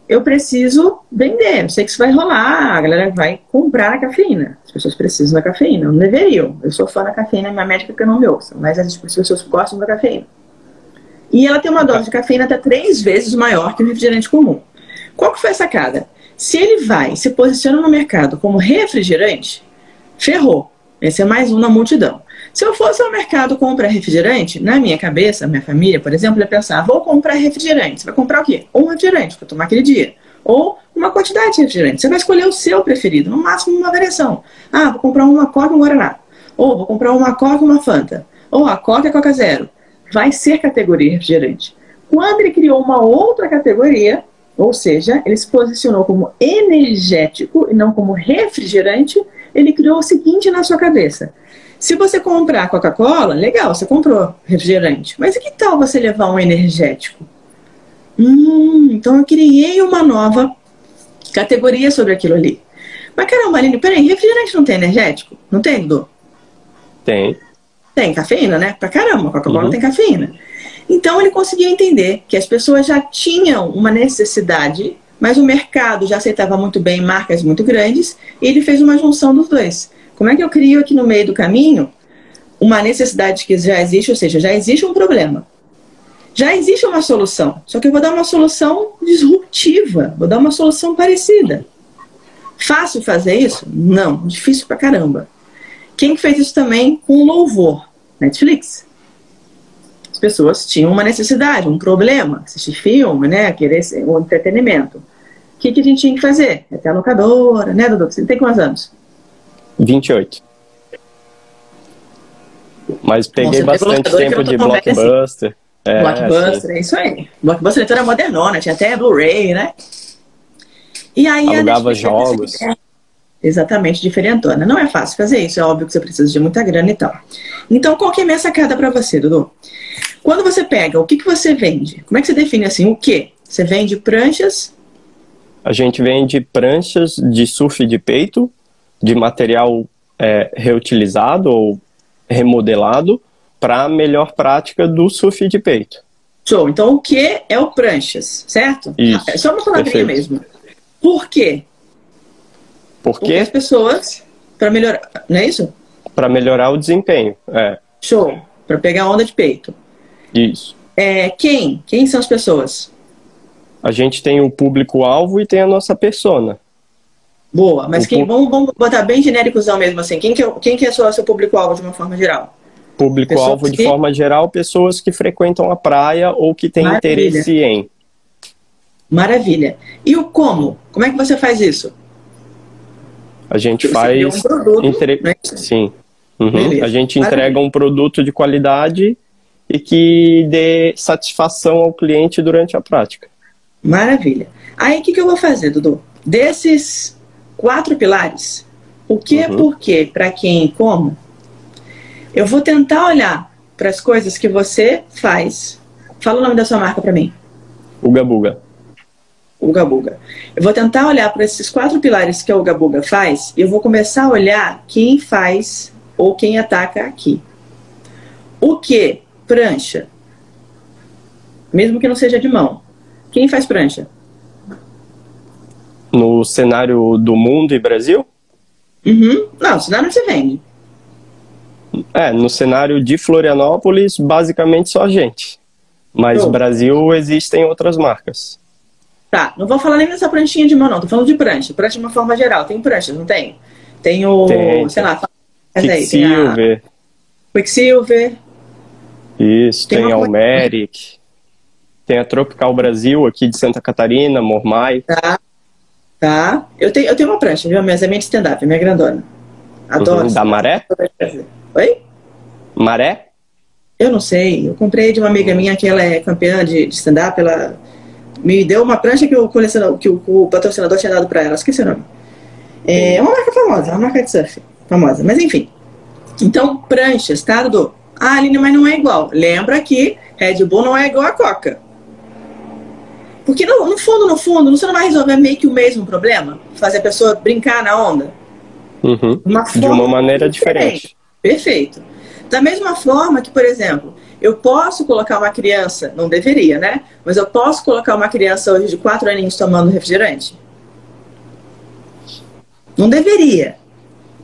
eu preciso vender. Eu sei que isso vai rolar, a galera vai comprar a cafeína. As pessoas precisam da cafeína, não deveriam. Eu sou fã da cafeína, minha médica que não me ouça, mas as pessoas gostam da cafeína. E ela tem uma dose de cafeína até três vezes maior que o refrigerante comum. Qual que foi a sacada? Se ele vai se posiciona no mercado como refrigerante, ferrou. Esse é mais um na multidão. Se eu fosse ao mercado comprar refrigerante, na minha cabeça, minha família, por exemplo, ia pensar: vou comprar refrigerante. Você vai comprar o quê? Um refrigerante para tomar aquele dia. Ou uma quantidade de refrigerante. Você vai escolher o seu preferido, no máximo uma variação. Ah, vou comprar uma Coca e um Guaraná. Ou vou comprar uma Coca e uma Fanta. Ou a Coca e a Coca Zero. Vai ser categoria refrigerante. Quando ele criou uma outra categoria, ou seja, ele se posicionou como energético e não como refrigerante, ele criou o seguinte na sua cabeça: se você comprar Coca-Cola, legal, você comprou refrigerante. Mas e que tal você levar um energético? Hum, então eu criei uma nova categoria sobre aquilo ali. Mas caramba, Aline, peraí, refrigerante não tem energético? Não tem, Dudu? Tem. Tem cafeína, né? Pra caramba, Coca-Cola uhum. tem cafeína. Então ele conseguia entender que as pessoas já tinham uma necessidade, mas o mercado já aceitava muito bem marcas muito grandes, e ele fez uma junção dos dois. Como é que eu crio aqui no meio do caminho uma necessidade que já existe, ou seja, já existe um problema. Já existe uma solução, só que eu vou dar uma solução disruptiva, vou dar uma solução parecida. Fácil fazer isso? Não, difícil pra caramba. Quem fez isso também com louvor? Netflix. As pessoas tinham uma necessidade, um problema, assistir filme, né, querer um entretenimento. O que, que a gente tinha que fazer? Até a locadora, né, Dudu? Você tem quantos anos? 28. Mas peguei bastante tempo de blockbuster. É, blockbuster, é isso aí. Blockbuster era modernona, tinha até Blu-ray, né? E aí Alugava jogos. Exatamente, diferentona. Não é fácil fazer isso, é óbvio que você precisa de muita grana e tal. Então, qual que é a minha sacada para você, Dudu? Quando você pega, o que, que você vende? Como é que você define assim, o que? Você vende pranchas? A gente vende pranchas de surf de peito, de material é, reutilizado ou remodelado para melhor prática do surf de peito. Show. Então, o que é o pranchas, certo? Isso. É só uma palavrinha mesmo. Por quê? Por quê? Porque as pessoas, para melhorar, não é isso? Para melhorar o desempenho, é. Show. Para pegar onda de peito. Isso. É, quem? Quem são as pessoas? A gente tem o público-alvo e tem a nossa persona. Boa, mas quem, vamos, vamos botar bem genéricosão mesmo assim. Quem que é, quem que é seu, seu público-alvo de uma forma geral? Público-alvo de forma geral, pessoas que frequentam a praia ou que têm Maravilha. interesse em. Maravilha. E o como? Como é que você faz isso? A gente você faz. Um produto, entre... né? Sim. Uhum. A gente entrega Maravilha. um produto de qualidade e que dê satisfação ao cliente durante a prática. Maravilha. Aí o que, que eu vou fazer, Dudu? Desses quatro pilares, O que é por quê, para quem e como, eu vou tentar olhar para as coisas que você faz. Fala o nome da sua marca para mim. Uga Buga. Uga Buga. Eu vou tentar olhar para esses quatro pilares que a Uga Buga faz e eu vou começar a olhar quem faz ou quem ataca aqui. O que? Prancha. Mesmo que não seja de mão. Quem faz prancha? No cenário do mundo e Brasil? Uhum. Não, cenário você vende. É, no cenário de Florianópolis, basicamente só a gente. Mas no Brasil existem outras marcas. Tá, não vou falar nem dessa pranchinha de mão, não. Tô falando de prancha. Prancha de uma forma geral. Tem pranchas, não tem? Tem o, tem, sei lá, Quicksilver. Quicksilver. Isso, tem, tem a Almeric. Tem a Tropical Brasil aqui de Santa Catarina, Mormai. Tá. Tá. Eu tenho, eu tenho uma prancha, viu? Mas é minha stand-up, é minha grandona. Adoro. Uhum, da Maré? Oi? Maré? Eu não sei. Eu comprei de uma amiga minha que ela é campeã de, de stand-up. Ela me deu uma prancha que o, colecionador, que o, o patrocinador tinha dado pra ela. Esqueci o nome. É uma marca famosa, uma marca de surf famosa. Mas enfim. Então, pranchas, tá, Dudu? Ah, Aline, mas não é igual. Lembra que Red Bull não é igual a Coca. Porque no, no, fundo, no fundo, você não vai resolver meio que o mesmo problema? Fazer a pessoa brincar na onda? Uhum. Uma de uma maneira diferente. diferente. Perfeito. Da mesma forma que, por exemplo, eu posso colocar uma criança, não deveria, né? Mas eu posso colocar uma criança hoje de 4 aninhos tomando refrigerante? Não deveria.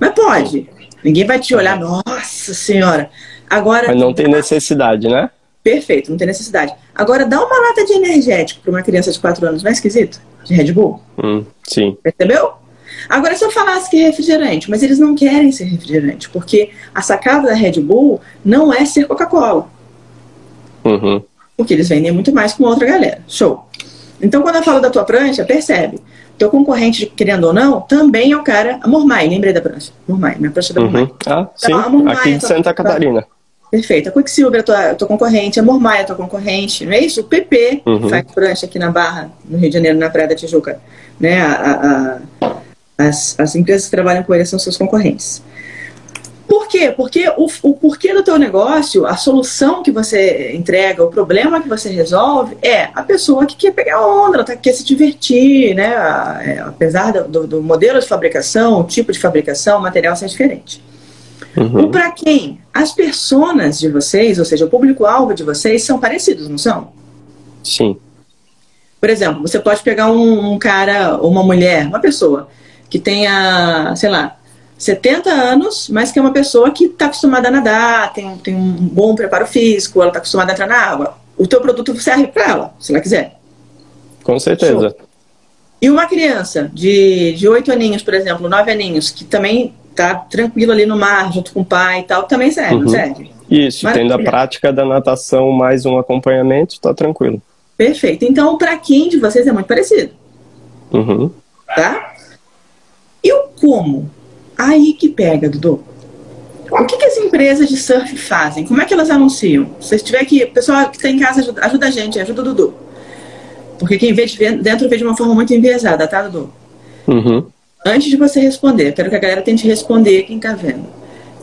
Mas pode. Ninguém vai te olhar, nossa senhora. Agora. Mas não tem necessidade, né? Perfeito, não tem necessidade. Agora, dá uma lata de energético para uma criança de 4 anos, não é esquisito? De Red Bull? Hum, sim. Percebeu? Agora, se eu falasse que é refrigerante, mas eles não querem ser refrigerante, porque a sacada da Red Bull não é ser Coca-Cola. Uhum. Porque eles vendem muito mais com outra galera. Show. Então, quando eu falo da tua prancha, percebe. Teu concorrente, querendo ou não, também é o cara. A Mormai, lembrei da prancha. Mormai, minha prancha da uhum. Mormai. Ah, então, sim. Mormai, aqui de Santa Catarina. Perfeito. A Quicksilver é tua, tua concorrente, a Mormai é tua concorrente, não é isso? O PP uhum. faz prancha aqui na Barra, no Rio de Janeiro, na Praia da Tijuca. Né? A, a, a, as, as empresas que trabalham com ele são seus concorrentes. Por quê? Porque o, o porquê do teu negócio, a solução que você entrega, o problema que você resolve é a pessoa que quer pegar onda, ela tá, quer se divertir, né? É, apesar do, do, modelo de fabricação, o tipo de fabricação, o material ser diferente. Uhum. Para quem? As personas de vocês, ou seja, o público-alvo de vocês, são parecidos, não são? Sim. Por exemplo, você pode pegar um, um cara, uma mulher, uma pessoa que tenha, sei lá, 70 anos, mas que é uma pessoa que está acostumada a nadar, tem, tem um bom preparo físico, ela está acostumada a entrar na água. O teu produto serve para ela, se ela quiser. Com certeza. Show. E uma criança de, de 8 aninhos, por exemplo, 9 aninhos, que também está tranquilo ali no mar, junto com o pai e tal, também serve, uhum. não serve? Isso, Maravilha. tendo a prática da natação mais um acompanhamento, está tranquilo. Perfeito. Então, para quem de vocês é muito parecido. Uhum. Tá? E o como? Aí que pega, Dudu. O que, que as empresas de surf fazem? Como é que elas anunciam? Se tiver que. Pessoal que está em casa, ajuda, ajuda, a gente, ajuda o Dudu. Porque quem vê de dentro vê de uma forma muito enviesada, tá, Dudu? Uhum. Antes de você responder, quero que a galera tente responder quem está vendo.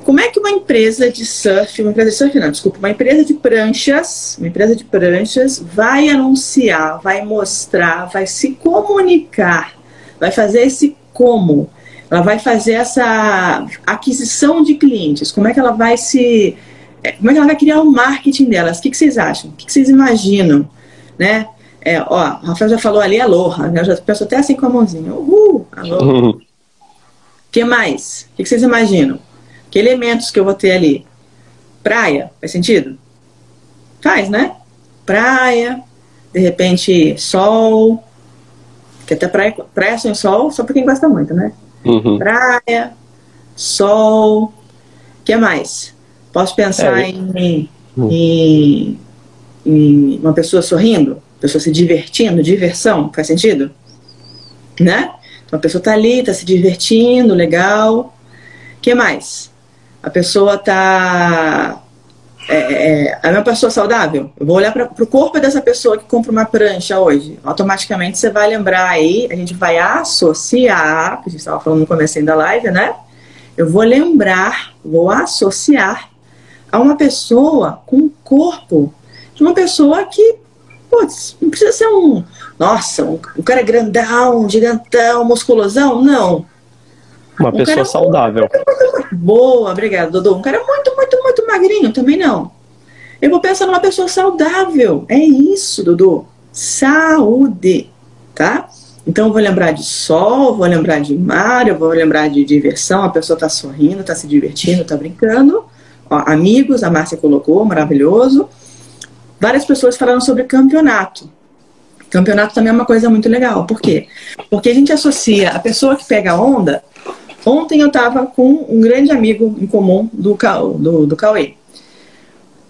Como é que uma empresa de surf, uma empresa de surf não, desculpa, uma empresa de pranchas, uma empresa de pranchas vai anunciar, vai mostrar, vai se comunicar, vai fazer esse como? Ela vai fazer essa aquisição de clientes? Como é que ela vai se. É, como é que ela vai criar o marketing delas? O que, que vocês acham? O que, que vocês imaginam? Né? É, ó, o Rafael já falou ali, aloha, né? Eu já penso até assim com a mãozinha. Uhul, aloha. O uhum. que mais? O que, vocês imaginam? Que elementos que eu vou ter ali? Praia, faz sentido? Faz, né? Praia, de repente sol, que até praia, praia sem sol, só para quem gosta muito, né? Uhum. Praia, sol, o que mais? Posso pensar é, em, uhum. em, em, uma pessoa sorrindo, pessoa se divertindo, diversão, faz sentido? Né? Então a pessoa está ali, está se divertindo, legal. O que mais? A pessoa está é, é, é uma pessoa saudável? Eu vou olhar para o corpo dessa pessoa que compra uma prancha hoje. Automaticamente você vai lembrar aí, a gente vai associar, que a gente estava falando no começo da live, né? eu vou lembrar, vou associar a uma pessoa com um corpo de uma pessoa que, putz, não precisa ser um, nossa, um, um cara grandão, gigantão, musculosão, não. Uma um pessoa saudável. Muito, boa, obrigada, Dodô. Um cara muito, muito, muito magrinho, também não. Eu vou pensar numa pessoa saudável. É isso, Dudu. Saúde, tá? Então eu vou lembrar de sol, vou lembrar de mar, eu vou lembrar de diversão, a pessoa está sorrindo, está se divertindo, está brincando. Ó, amigos, a Márcia colocou, maravilhoso. Várias pessoas falaram sobre campeonato. Campeonato também é uma coisa muito legal. Por quê? Porque a gente associa a pessoa que pega onda. Ontem eu estava com um grande amigo em comum do, do, do Cauê.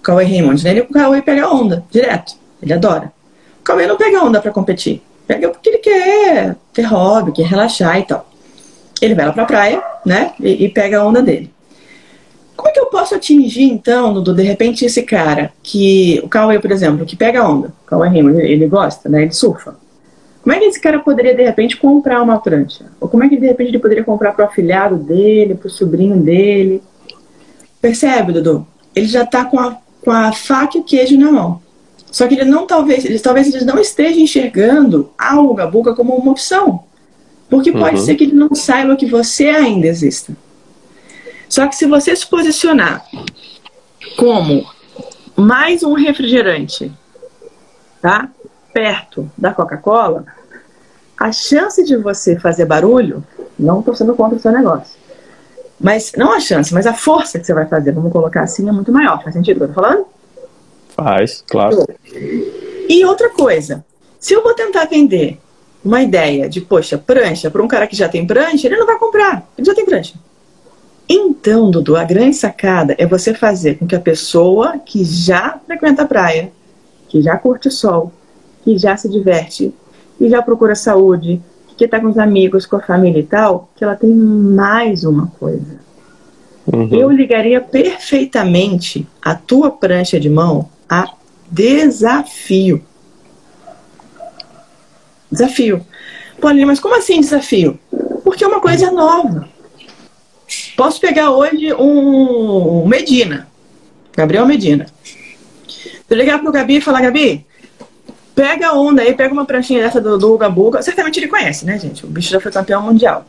Cauê Raymond, né? Ele, o Cauê pega onda, direto. Ele adora. O Cauê não pega onda para competir. Pega porque ele quer ter hobby, quer relaxar e tal. Ele vai lá pra praia, né? E, e pega a onda dele. Como é que eu posso atingir, então, Dudu, de repente, esse cara que. O Cauê, por exemplo, que pega onda. O Cauê Raymond, ele gosta, né? Ele surfa. Como é que esse cara poderia, de repente, comprar uma prancha? Ou como é que, de repente, ele poderia comprar para o afilhado dele, para o sobrinho dele? Percebe, Dudu? Ele já está com a, com a faca e o queijo na mão. Só que ele não talvez, eles talvez eles não estejam enxergando a Uga Buga como uma opção. Porque pode uhum. ser que ele não saiba que você ainda exista. Só que se você se posicionar como mais um refrigerante, tá? Perto da Coca-Cola, a chance de você fazer barulho, não estou sendo contra o seu negócio. Mas não a chance, mas a força que você vai fazer, vamos colocar assim, é muito maior. Faz sentido o que eu tô falando? Faz, claro. E outra coisa, se eu vou tentar vender uma ideia de, poxa, prancha para um cara que já tem prancha, ele não vai comprar, ele já tem prancha. Então, Dudu, a grande sacada é você fazer com que a pessoa que já frequenta a praia, que já curte o sol, que já se diverte, que já procura saúde, que está com os amigos, com a família e tal, que ela tem mais uma coisa. Uhum. Eu ligaria perfeitamente a tua prancha de mão a desafio. Desafio. Pô, mas como assim desafio? Porque é uma coisa nova. Posso pegar hoje um Medina, Gabriel Medina. Se eu ligar pro Gabi e falar, Gabi, pega a onda aí, pega uma pranchinha dessa do, do Uga Buga. Certamente ele conhece, né, gente? O bicho já foi campeão mundial.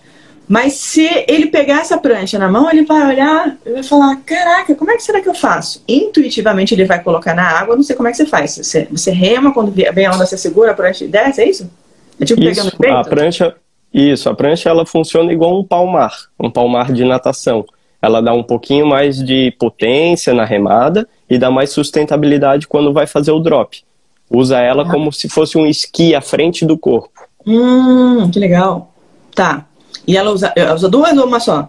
Mas se ele pegar essa prancha na mão, ele vai olhar e vai falar: Caraca, como é que será que eu faço? Intuitivamente ele vai colocar na água, não sei como é que você faz. Você, você rema, quando vem a onda, você segura a prancha e desce, é isso? É tipo isso, pegando peito? A prancha, isso, a prancha ela funciona igual um palmar, um palmar de natação. Ela dá um pouquinho mais de potência na remada e dá mais sustentabilidade quando vai fazer o drop. Usa ela ah. como se fosse um esqui à frente do corpo. Hum, que legal. Tá. E ela usa, ela usa duas ou uma só?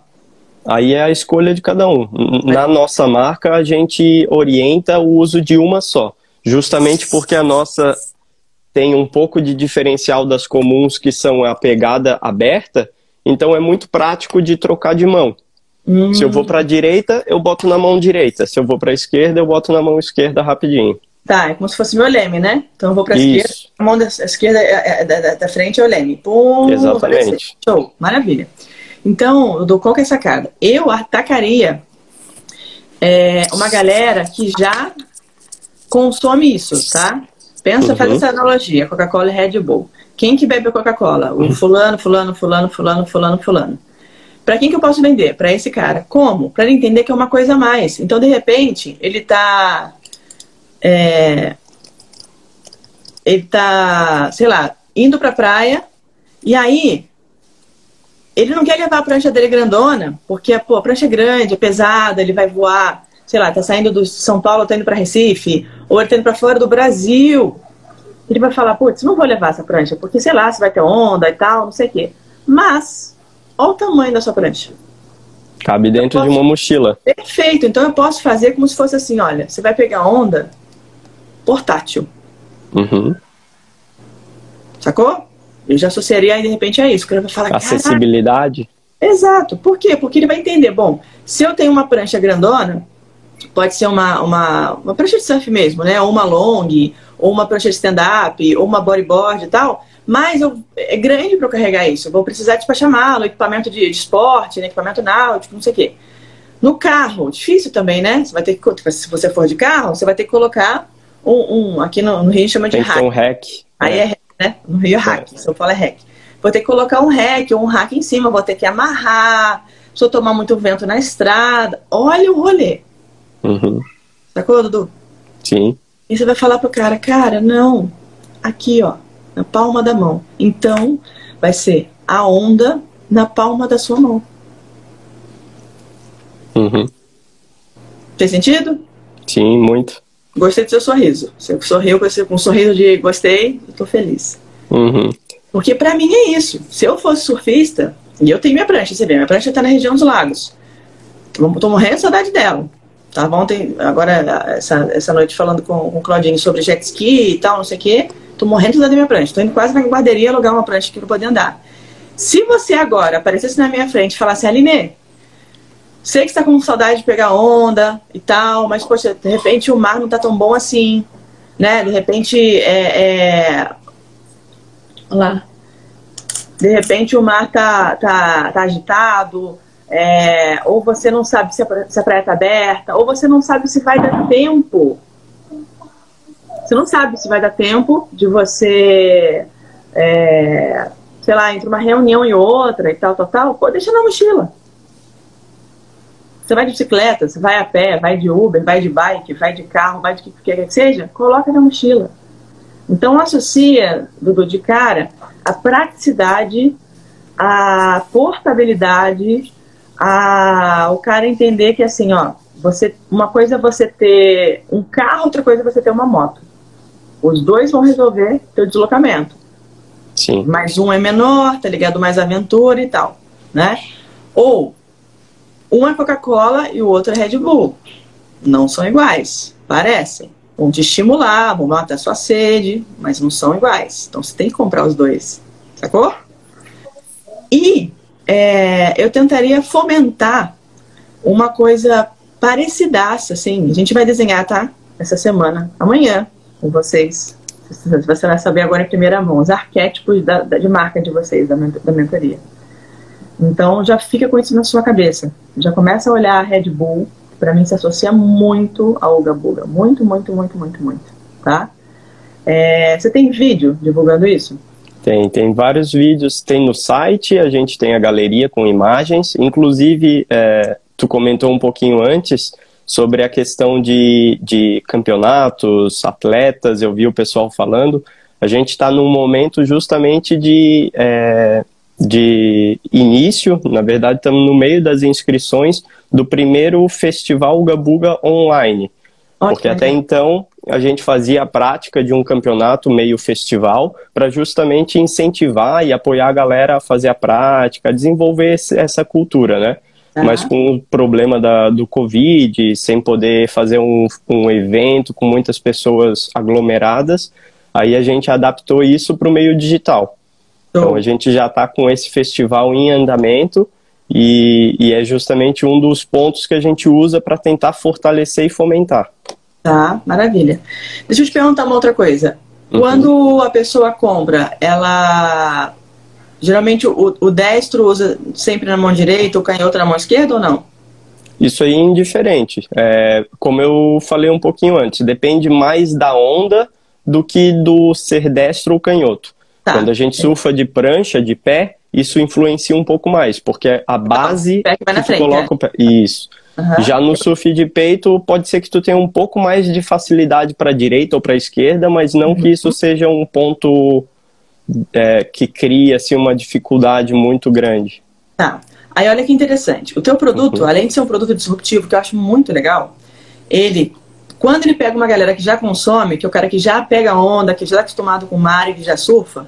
Aí é a escolha de cada um. Na nossa marca, a gente orienta o uso de uma só, justamente porque a nossa tem um pouco de diferencial das comuns que são a pegada aberta, então é muito prático de trocar de mão. Hum. Se eu vou para a direita, eu boto na mão direita. Se eu vou para a esquerda, eu boto na mão esquerda rapidinho. Tá, é como se fosse meu leme, né? Então eu vou para a esquerda, a mão da esquerda é, é, da, da, frente é o leme. Pum, Exatamente. Show, maravilha. Então, eu dou qual que é a sacada? Eu atacaria é, uma galera que já consome isso, tá? Pensa, uhum. faz essa analogia, Coca-Cola e Red Bull. Quem que bebe Coca-Cola? O fulano, fulano, fulano, fulano, fulano, fulano. Para quem que eu posso vender? Para esse cara. Como? Para ele entender que é uma coisa a mais. Então, de repente, ele tá é, ele tá, sei lá, indo pra praia e aí ele não quer levar a prancha dele grandona, porque pô, a prancha é grande, é pesada, ele vai voar, sei lá, tá saindo do São Paulo, tá indo para Recife, ou ele tá indo para fora do Brasil. Ele vai falar, putz, não vou levar essa prancha, porque sei lá, se vai ter onda e tal, não sei o quê. Mas, olha o tamanho da sua prancha. Cabe dentro posso... de uma mochila. Perfeito, então eu posso fazer como se fosse assim, olha, você vai pegar onda, portátil. Uhum. Sacou? Eu já associaria de repente a isso. O cara vai falar, Acessibilidade. Exato. Por quê? Porque ele vai entender, bom, se eu tenho uma prancha grandona, pode ser uma, uma, uma prancha de surf mesmo, né? Ou uma long, ou uma prancha de stand-up, ou uma bodyboard e tal. mas eu, é grande para eu carregar isso. Eu vou precisar despachar mala, equipamento de, de esporte, né, equipamento náutico, não sei o quê. No carro, difícil também, né? Você vai ter que, se você for de carro, você vai ter que colocar um, um aqui no, no Rio chama de rack. um rack. Aí é, é né? No Rio é hack, é. se eu falar é hack. Vou ter que colocar um rack ou um rack em cima, vou ter que amarrar, se eu tomar muito vento na estrada. Olha o rolê. Uhum. Sacou, Dudu? Sim. E você vai falar pro cara, cara, não, aqui, ó, na palma da mão. Então, vai ser a onda na palma da sua mão. Uhum. Fez sentido? Sim, muito. Gostei do seu sorriso. Você sorriu com, um sorriso de gostei, eu tô feliz. Uhum. Porque para mim é isso. Se eu fosse surfista, e eu tenho minha prancha, você vê, minha prancha tá na região dos lagos. Tô morrendo de saudade dela. Tava ontem, agora, essa, essa noite falando com, com o Claudinho sobre jet ski e tal, não sei o quê. Tô morrendo da minha prancha. Tô indo quase na guarderia alugar uma prancha aqui pra poder andar. Se você agora aparecesse na minha frente e falasse, Aline, sei que está com saudade de pegar onda e tal, mas, poxa, de repente o mar não tá tão bom assim, né? De repente, é... é... Olha lá. De repente o mar tá, tá, tá agitado, é... ou você não sabe se a, se a praia tá aberta, ou você não sabe se vai dar tempo. Você não sabe se vai dar tempo de você, é... sei lá, entre uma reunião e outra e tal, tal, tal. Pô, deixa na mochila você vai de bicicleta, você vai a pé, vai de Uber, vai de bike, vai de carro, vai de que quer que seja, coloca na mochila. Então associa, Dudu, de cara, a praticidade, a portabilidade, a o cara entender que assim, ó, você, uma coisa é você ter um carro, outra coisa é você ter uma moto. Os dois vão resolver teu deslocamento. Sim. Mas um é menor, tá ligado? Mais aventura e tal, né? Ou um é Coca-Cola e o outro é Red Bull. Não são iguais, parecem. Vão te estimular, vão matar sua sede, mas não são iguais. Então você tem que comprar os dois, sacou? E é, eu tentaria fomentar uma coisa parecidaça, assim. A gente vai desenhar, tá? Essa semana, amanhã, com vocês. Você vai saber agora em primeira mão os arquétipos da, da de marca de vocês, da, da mentoria. Então já fica com isso na sua cabeça. Já começa a olhar a Red Bull, para mim se associa muito ao Uga Buga. Muito, muito, muito, muito, muito. Tá? É, você tem vídeo divulgando isso? Tem, tem vários vídeos, tem no site, a gente tem a galeria com imagens, inclusive é, tu comentou um pouquinho antes sobre a questão de, de campeonatos, atletas, eu vi o pessoal falando, a gente está num momento justamente de é, de início, na verdade estamos no meio das inscrições do primeiro festival Gabuga online. Okay. Porque até então a gente fazia a prática de um campeonato meio festival para justamente incentivar e apoiar a galera a fazer a prática, a desenvolver essa cultura, né? Uhum. Mas com o problema da, do Covid, sem poder fazer um, um evento com muitas pessoas aglomeradas, aí a gente adaptou isso para o meio digital. Então a gente já está com esse festival em andamento e, e, é justamente um dos pontos que a gente usa para tentar fortalecer e fomentar. Tá, maravilha. Deixa eu te perguntar uma outra coisa. Uhum. Quando a pessoa compra, ela geralmente o, o, destro usa sempre na mão direita, o canhoto na mão esquerda ou não? Isso aí é indiferente. É, como eu falei um pouquinho antes, depende mais da onda do que do ser destro ou canhoto. Tá. Quando a gente surfa de prancha, de pé, isso influencia um pouco mais, porque a base o pé que vai na frente, coloca é. o pé. Isso. Uhum. Já no surf de peito, pode ser que tu tenha um pouco mais de facilidade para direita ou para esquerda, mas não uhum. que isso seja um ponto é, que cria assim, uma dificuldade muito grande. Tá. Aí olha que interessante. O teu produto, uhum. além de ser um produto disruptivo, que eu acho muito legal, ele quando ele pega uma galera que já consome, que é o cara que já pega onda, que já está acostumado com o mar e que já surfa,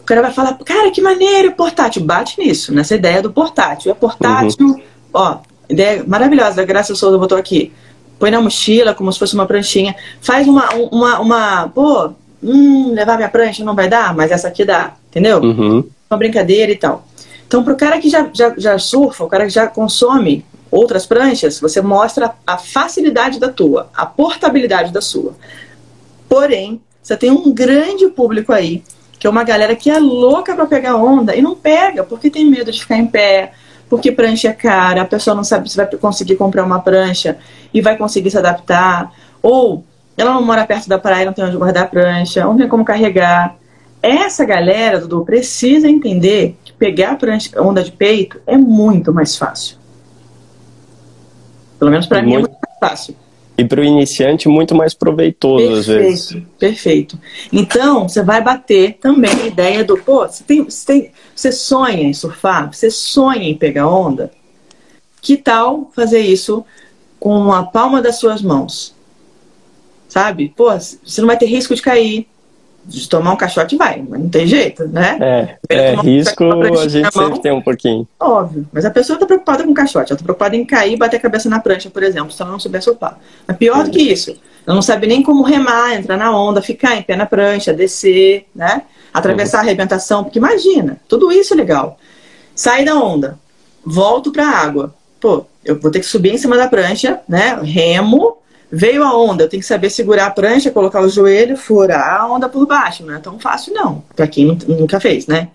o cara vai falar, cara, que maneiro, portátil. Bate nisso, nessa ideia do portátil. É portátil, uhum. ó, ideia maravilhosa, a Graça Souza botou aqui. Põe na mochila, como se fosse uma pranchinha. Faz uma, uma, uma pô, hum, levar minha prancha não vai dar, mas essa aqui dá, entendeu? Uhum. Uma brincadeira e tal. Então, pro cara que já, já, já surfa, o cara que já consome outras pranchas, você mostra a facilidade da tua, a portabilidade da sua. Porém, você tem um grande público aí que é uma galera que é louca para pegar onda e não pega, porque tem medo de ficar em pé, porque prancha é cara, a pessoa não sabe se vai conseguir comprar uma prancha e vai conseguir se adaptar, ou ela não mora perto da praia, não tem onde guardar a prancha, não tem como carregar. Essa galera, Dudu, precisa entender que pegar a prancha, onda de peito é muito mais fácil. Pelo menos para mim é muito mais fácil. E para o iniciante, muito mais proveitoso, perfeito, às vezes. Perfeito. Então, você vai bater também a ideia do, pô, você, tem, você, tem, você sonha em surfar, você sonha em pegar onda. Que tal fazer isso com a palma das suas mãos? Sabe? Pô, você não vai ter risco de cair, de tomar um caixote vai, mas não tem jeito, né? É, é risco a gente sempre tem um pouquinho. Óbvio, mas a pessoa está preocupada com o caixote, ela está preocupada em cair e bater a cabeça na prancha, por exemplo, se ela não souber soltar. Mas pior do que isso, ela não sabe nem como remar, entrar na onda, ficar em pé na prancha, descer, né? Atravessar uhum. a arrebentação, porque imagina, tudo isso é legal. Sai da onda, volto para a água. Pô, eu vou ter que subir em cima da prancha, né? Remo, Veio a onda, eu tenho que saber segurar a prancha, colocar o joelho, furar a onda por baixo. Não é tão fácil, não. Pra quem nunca fez, né?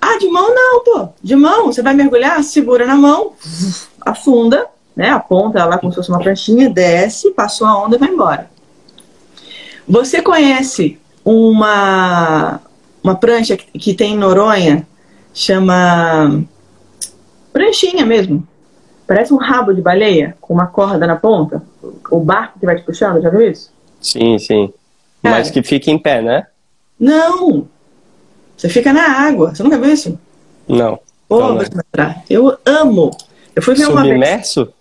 Ah, de mão não, pô. De mão, você vai mergulhar, segura na mão, afunda, né? Aponta ela como se fosse uma pranchinha, desce, passou a onda e vai embora. Você conhece uma, uma prancha que, que tem em Noronha, chama pranchinha mesmo. Parece um rabo de baleia com uma corda na ponta o barco que vai te puxando, já viu isso? Sim, sim. Cara, Mas que fica em pé, né? Não! Você fica na água. Você nunca viu isso? Não. Pô, então, te mostrar. Eu amo. Eu fui ver uma Submerso?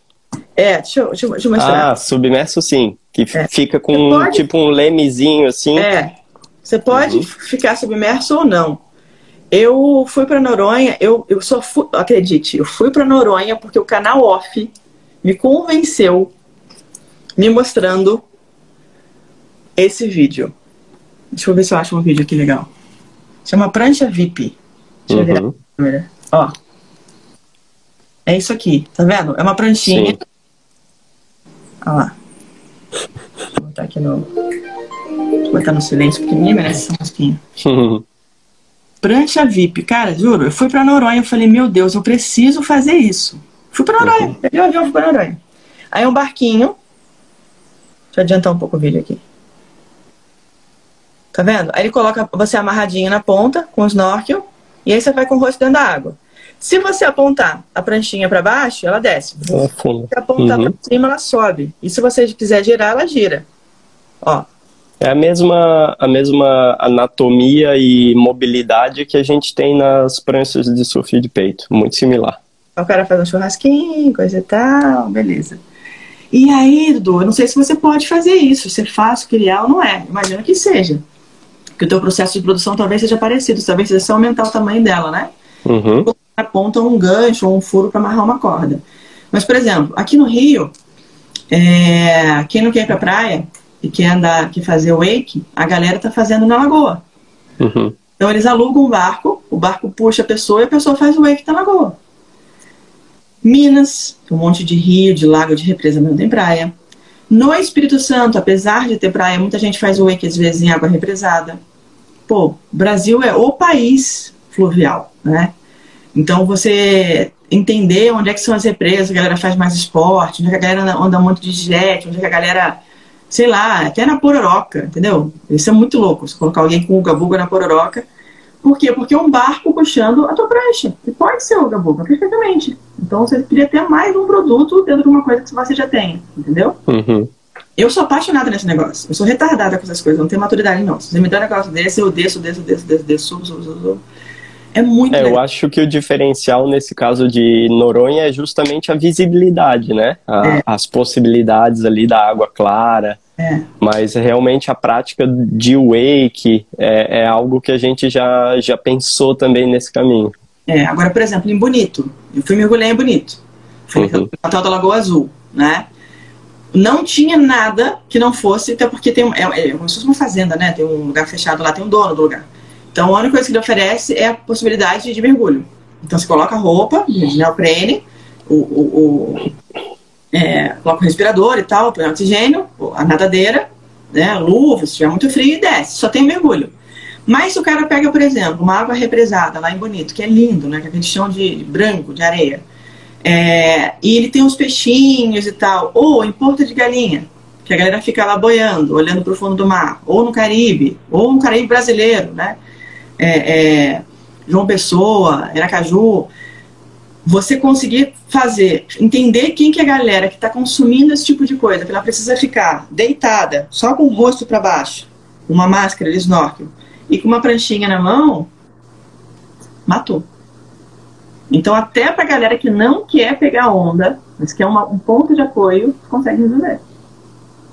É, deixa eu, deixa, eu, deixa eu mostrar. Ah, submerso sim. Que é. fica com pode... tipo um lemezinho assim. É. Você pode uhum. ficar submerso ou não. Eu fui para Noronha, eu, eu só fui, acredite, eu fui para Noronha porque o canal Off me convenceu me mostrando esse vídeo. Deixa eu ver se eu acho um vídeo aqui legal. Chama Prancha VIP. Deixa eu virar a câmera. Ó. É isso aqui, tá vendo? É uma pranchinha. Sim. Olha lá. Vou botar aqui no. Vou botar no silêncio, porque ninguém merece essa mosquinha. Prancha VIP. Cara, juro, eu fui pra Noronha e falei, meu Deus, eu preciso fazer isso. Fui pra Noronha. Uhum. Peguei o avião, fui pra Noronha. Aí um barquinho Deixa eu adiantar um pouco o vídeo aqui. Tá vendo? Aí ele coloca você amarradinho na ponta, com o snorkel, e aí você vai com o rosto dentro da água. Se você apontar a pranchinha para baixo, ela desce. Se apontar uhum. para cima, ela sobe. E se você quiser girar, ela gira. Ó. É a mesma, a mesma anatomia e mobilidade que a gente tem nas pranchas de surf de peito. Muito similar. O cara faz um churrasquinho, coisa e tal, beleza. E aí, Dudu, eu não sei se você pode fazer isso, se é fácil criar ou não é. Imagina que seja. Que o teu processo de produção talvez seja parecido, talvez seja só aumentar o tamanho dela, né? Uhum. Aponta um gancho ou um furo para amarrar uma corda. Mas, por exemplo, aqui no Rio, é, quem não quer ir pra praia e quer andar, quer fazer wake, a galera tá fazendo na lagoa. Uhum. Então eles alugam um barco, o barco puxa a pessoa e a pessoa faz o wake na lagoa. Minas, um monte de rio, de lago, de represa, não tem praia. No Espírito Santo, apesar de ter praia, muita gente faz o wake às vezes em água represada. Pô, Brasil é o país fluvial, né? Então você entender onde é que são as represas, a galera faz mais esporte, onde é que a galera anda muito de jet, onde é que a galera, sei lá, até na pororoca, entendeu? Isso é muito louco, se colocar alguém com uga-buga na pororoca. Por quê? Porque é um barco puxando a tua prancha. E pode ser uga-buga, perfeitamente. Então você queria ter mais um produto dentro de uma coisa que você já tem, entendeu? Uhum. Eu sou apaixonada nesse negócio. Eu sou retardada com essas coisas, não tenho maturidade não. Se você me dá um negócio desse, eu desço, desço, desço, desço, desço, subo, subo, subo, subo. É muito é, legal. Eu acho que o diferencial nesse caso de Noronha é justamente a visibilidade, né? A, é. As possibilidades ali da água clara. É. Mas realmente a prática de wake é, é algo que a gente já, já pensou também nesse caminho. É, agora, por exemplo, em Bonito, eu fui mergulhar em Bonito. Fui uhum. no Natal da Lagoa Azul, né? Não tinha nada que não fosse, até porque tem é, é como se fosse uma fazenda, né? Tem um lugar fechado lá, tem um dono do lugar. Então a única coisa que ele oferece é a possibilidade de mergulho. Então você coloca a roupa de neoprene, o, o, o é, coloca o respirador e tal, põe oxigênio, a nadadeira, né? Luva, se estiver muito frio, e desce. Só tem mergulho. Mas se o cara pega, por exemplo, uma água represada lá em Bonito, que é lindo, né? Que é aquele chão de branco, de areia. É, e ele tem uns peixinhos e tal. Ou em Porto de Galinha, que a galera fica lá boiando, olhando para o fundo do mar. Ou no Caribe, ou no Caribe brasileiro, né? É, é, João Pessoa, Aracaju. Você conseguir fazer, entender quem que é a galera que está consumindo esse tipo de coisa, que ela precisa ficar deitada, só com o rosto para baixo, uma máscara de snorkel, e com uma pranchinha na mão, matou. Então, até para a galera que não quer pegar onda, mas quer uma, um ponto de apoio, consegue resolver.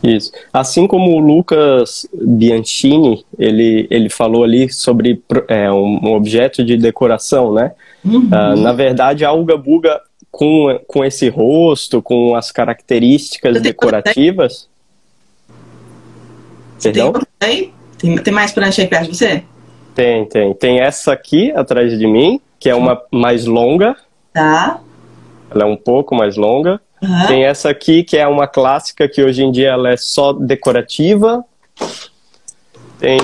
Isso. Assim como o Lucas Bianchini, ele, ele falou ali sobre é, um objeto de decoração, né? Uhum. Uh, na verdade, a Uga Buga, com, com esse rosto, com as características decorativas... Perdão? Tem, tem, tem mais prancha aí perto de você? Tem, tem. Tem essa aqui atrás de mim, que é uma mais longa. Tá. Ela é um pouco mais longa. Uhum. Tem essa aqui, que é uma clássica, que hoje em dia ela é só decorativa. Tem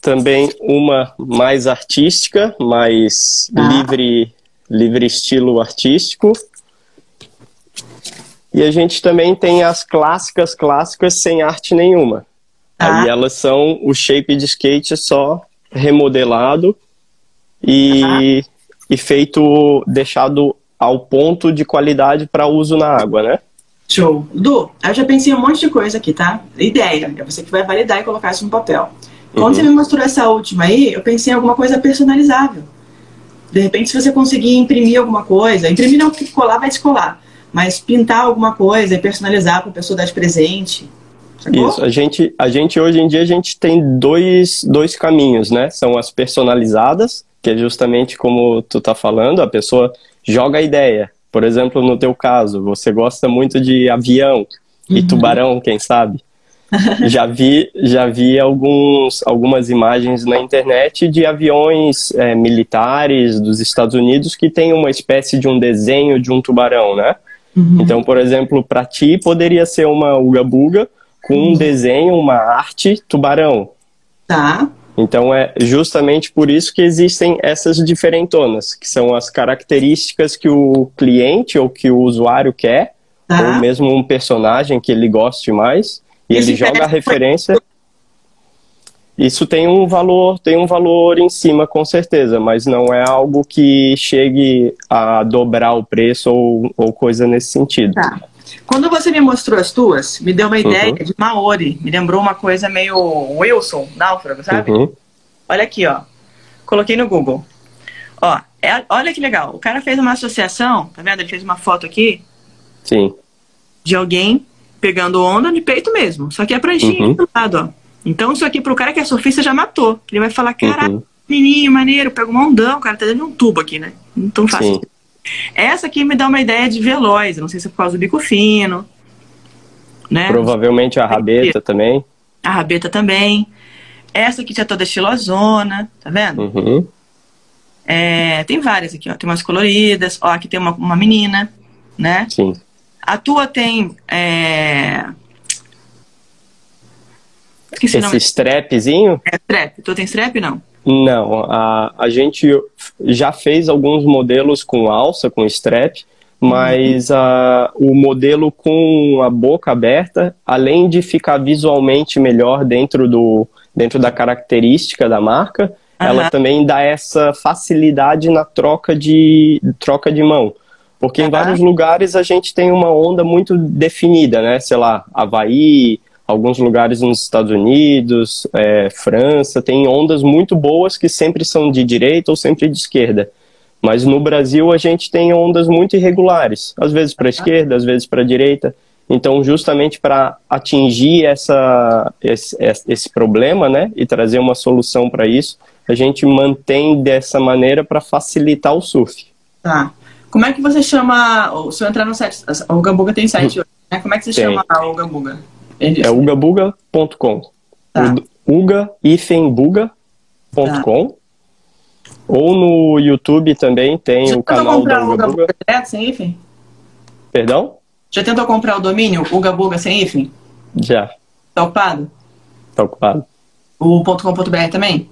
também uma mais artística, mais tá. livre, livre estilo artístico. E a gente também tem as clássicas, clássicas sem arte nenhuma. Tá. Aí elas são o shape de skate só remodelado e e feito, deixado ao ponto de qualidade para uso na água, né? Show. Du, eu já pensei um monte de coisa aqui, tá? Ideia, é você que vai validar e colocar isso no papel. Quando uhum. você me mostrou essa última aí, eu pensei em alguma coisa personalizável. De repente, se você conseguir imprimir alguma coisa, imprimir não, porque colar vai descolar, mas pintar alguma coisa e personalizar para a pessoa dar de presente. Sacou? Isso, a gente, a gente hoje em dia a gente tem dois, dois caminhos, né? São as personalizadas, que é justamente como tu tá falando, a pessoa joga a ideia. Por exemplo, no teu caso, você gosta muito de avião uhum. e tubarão, quem sabe? Já vi, já vi alguns, algumas imagens na internet de aviões é, militares dos Estados Unidos que tem uma espécie de um desenho de um tubarão, né? Uhum. Então, por exemplo, para ti poderia ser uma uga-buga com um uhum. desenho, uma arte tubarão. Tá. Então é justamente por isso que existem essas diferentonas, que são as características que o cliente ou que o usuário quer, tá. ou mesmo um personagem que ele goste mais, e ele joga a referência. Isso tem um valor, tem um valor em cima com certeza, mas não é algo que chegue a dobrar o preço ou, ou coisa nesse sentido. Tá. Quando você me mostrou as tuas, me deu uma ideia uhum. de Maori. Me lembrou uma coisa meio Wilson, náufrago, sabe? Uhum. Olha aqui, ó. Coloquei no Google. Ó, é, olha que legal. O cara fez uma associação, tá vendo? Ele fez uma foto aqui. Sim. De alguém pegando onda de peito mesmo. Só que é pranchinha uhum. do lado, ó. Então isso aqui pro cara que é surfista já matou. Ele vai falar, caralho, uhum. menininho, maneiro, pega um ondão, cara tá de um tubo aqui, né? Não tão fácil. Sim. Essa aqui me dá uma ideia de veloz, não sei se é por causa do bico fino. Né? Provavelmente a rabeta também. A rabeta também. Essa aqui já toda estilosona, tá vendo? Uhum. É, tem várias aqui, ó. Tem umas coloridas. Ó, aqui tem uma, uma menina, né? Sim. A tua tem. É... Esqueci Esse strapzinho? É strap. Tu tem strap, não? Não, a, a gente já fez alguns modelos com alça, com strap, mas uhum. a, o modelo com a boca aberta, além de ficar visualmente melhor dentro, do, dentro da característica da marca, uhum. ela também dá essa facilidade na troca de, troca de mão. Porque uhum. em vários lugares a gente tem uma onda muito definida, né? Sei lá, Havaí, alguns lugares nos Estados Unidos, é, França, tem ondas muito boas que sempre são de direita ou sempre de esquerda. Mas no Brasil a gente tem ondas muito irregulares, às vezes para a esquerda, às vezes para a direita. Então, justamente para atingir essa, esse, esse problema, né, e trazer uma solução para isso, a gente mantém dessa maneira para facilitar o surf. Tá. Como é que você chama, se eu entrar no site, o Gambuga tem site hoje, né? Como é que você tem. chama o Gambuga? É ugabuga.com. Tá. Uga-buga.com. Tá. Ou no YouTube também tem Já o canal do Uga Buga. Direto, sem hífen? Perdão? Já tentou comprar o domínio Uga Buga sem hífen? Já. Tá ocupado? Tá ocupado. O .com.br também?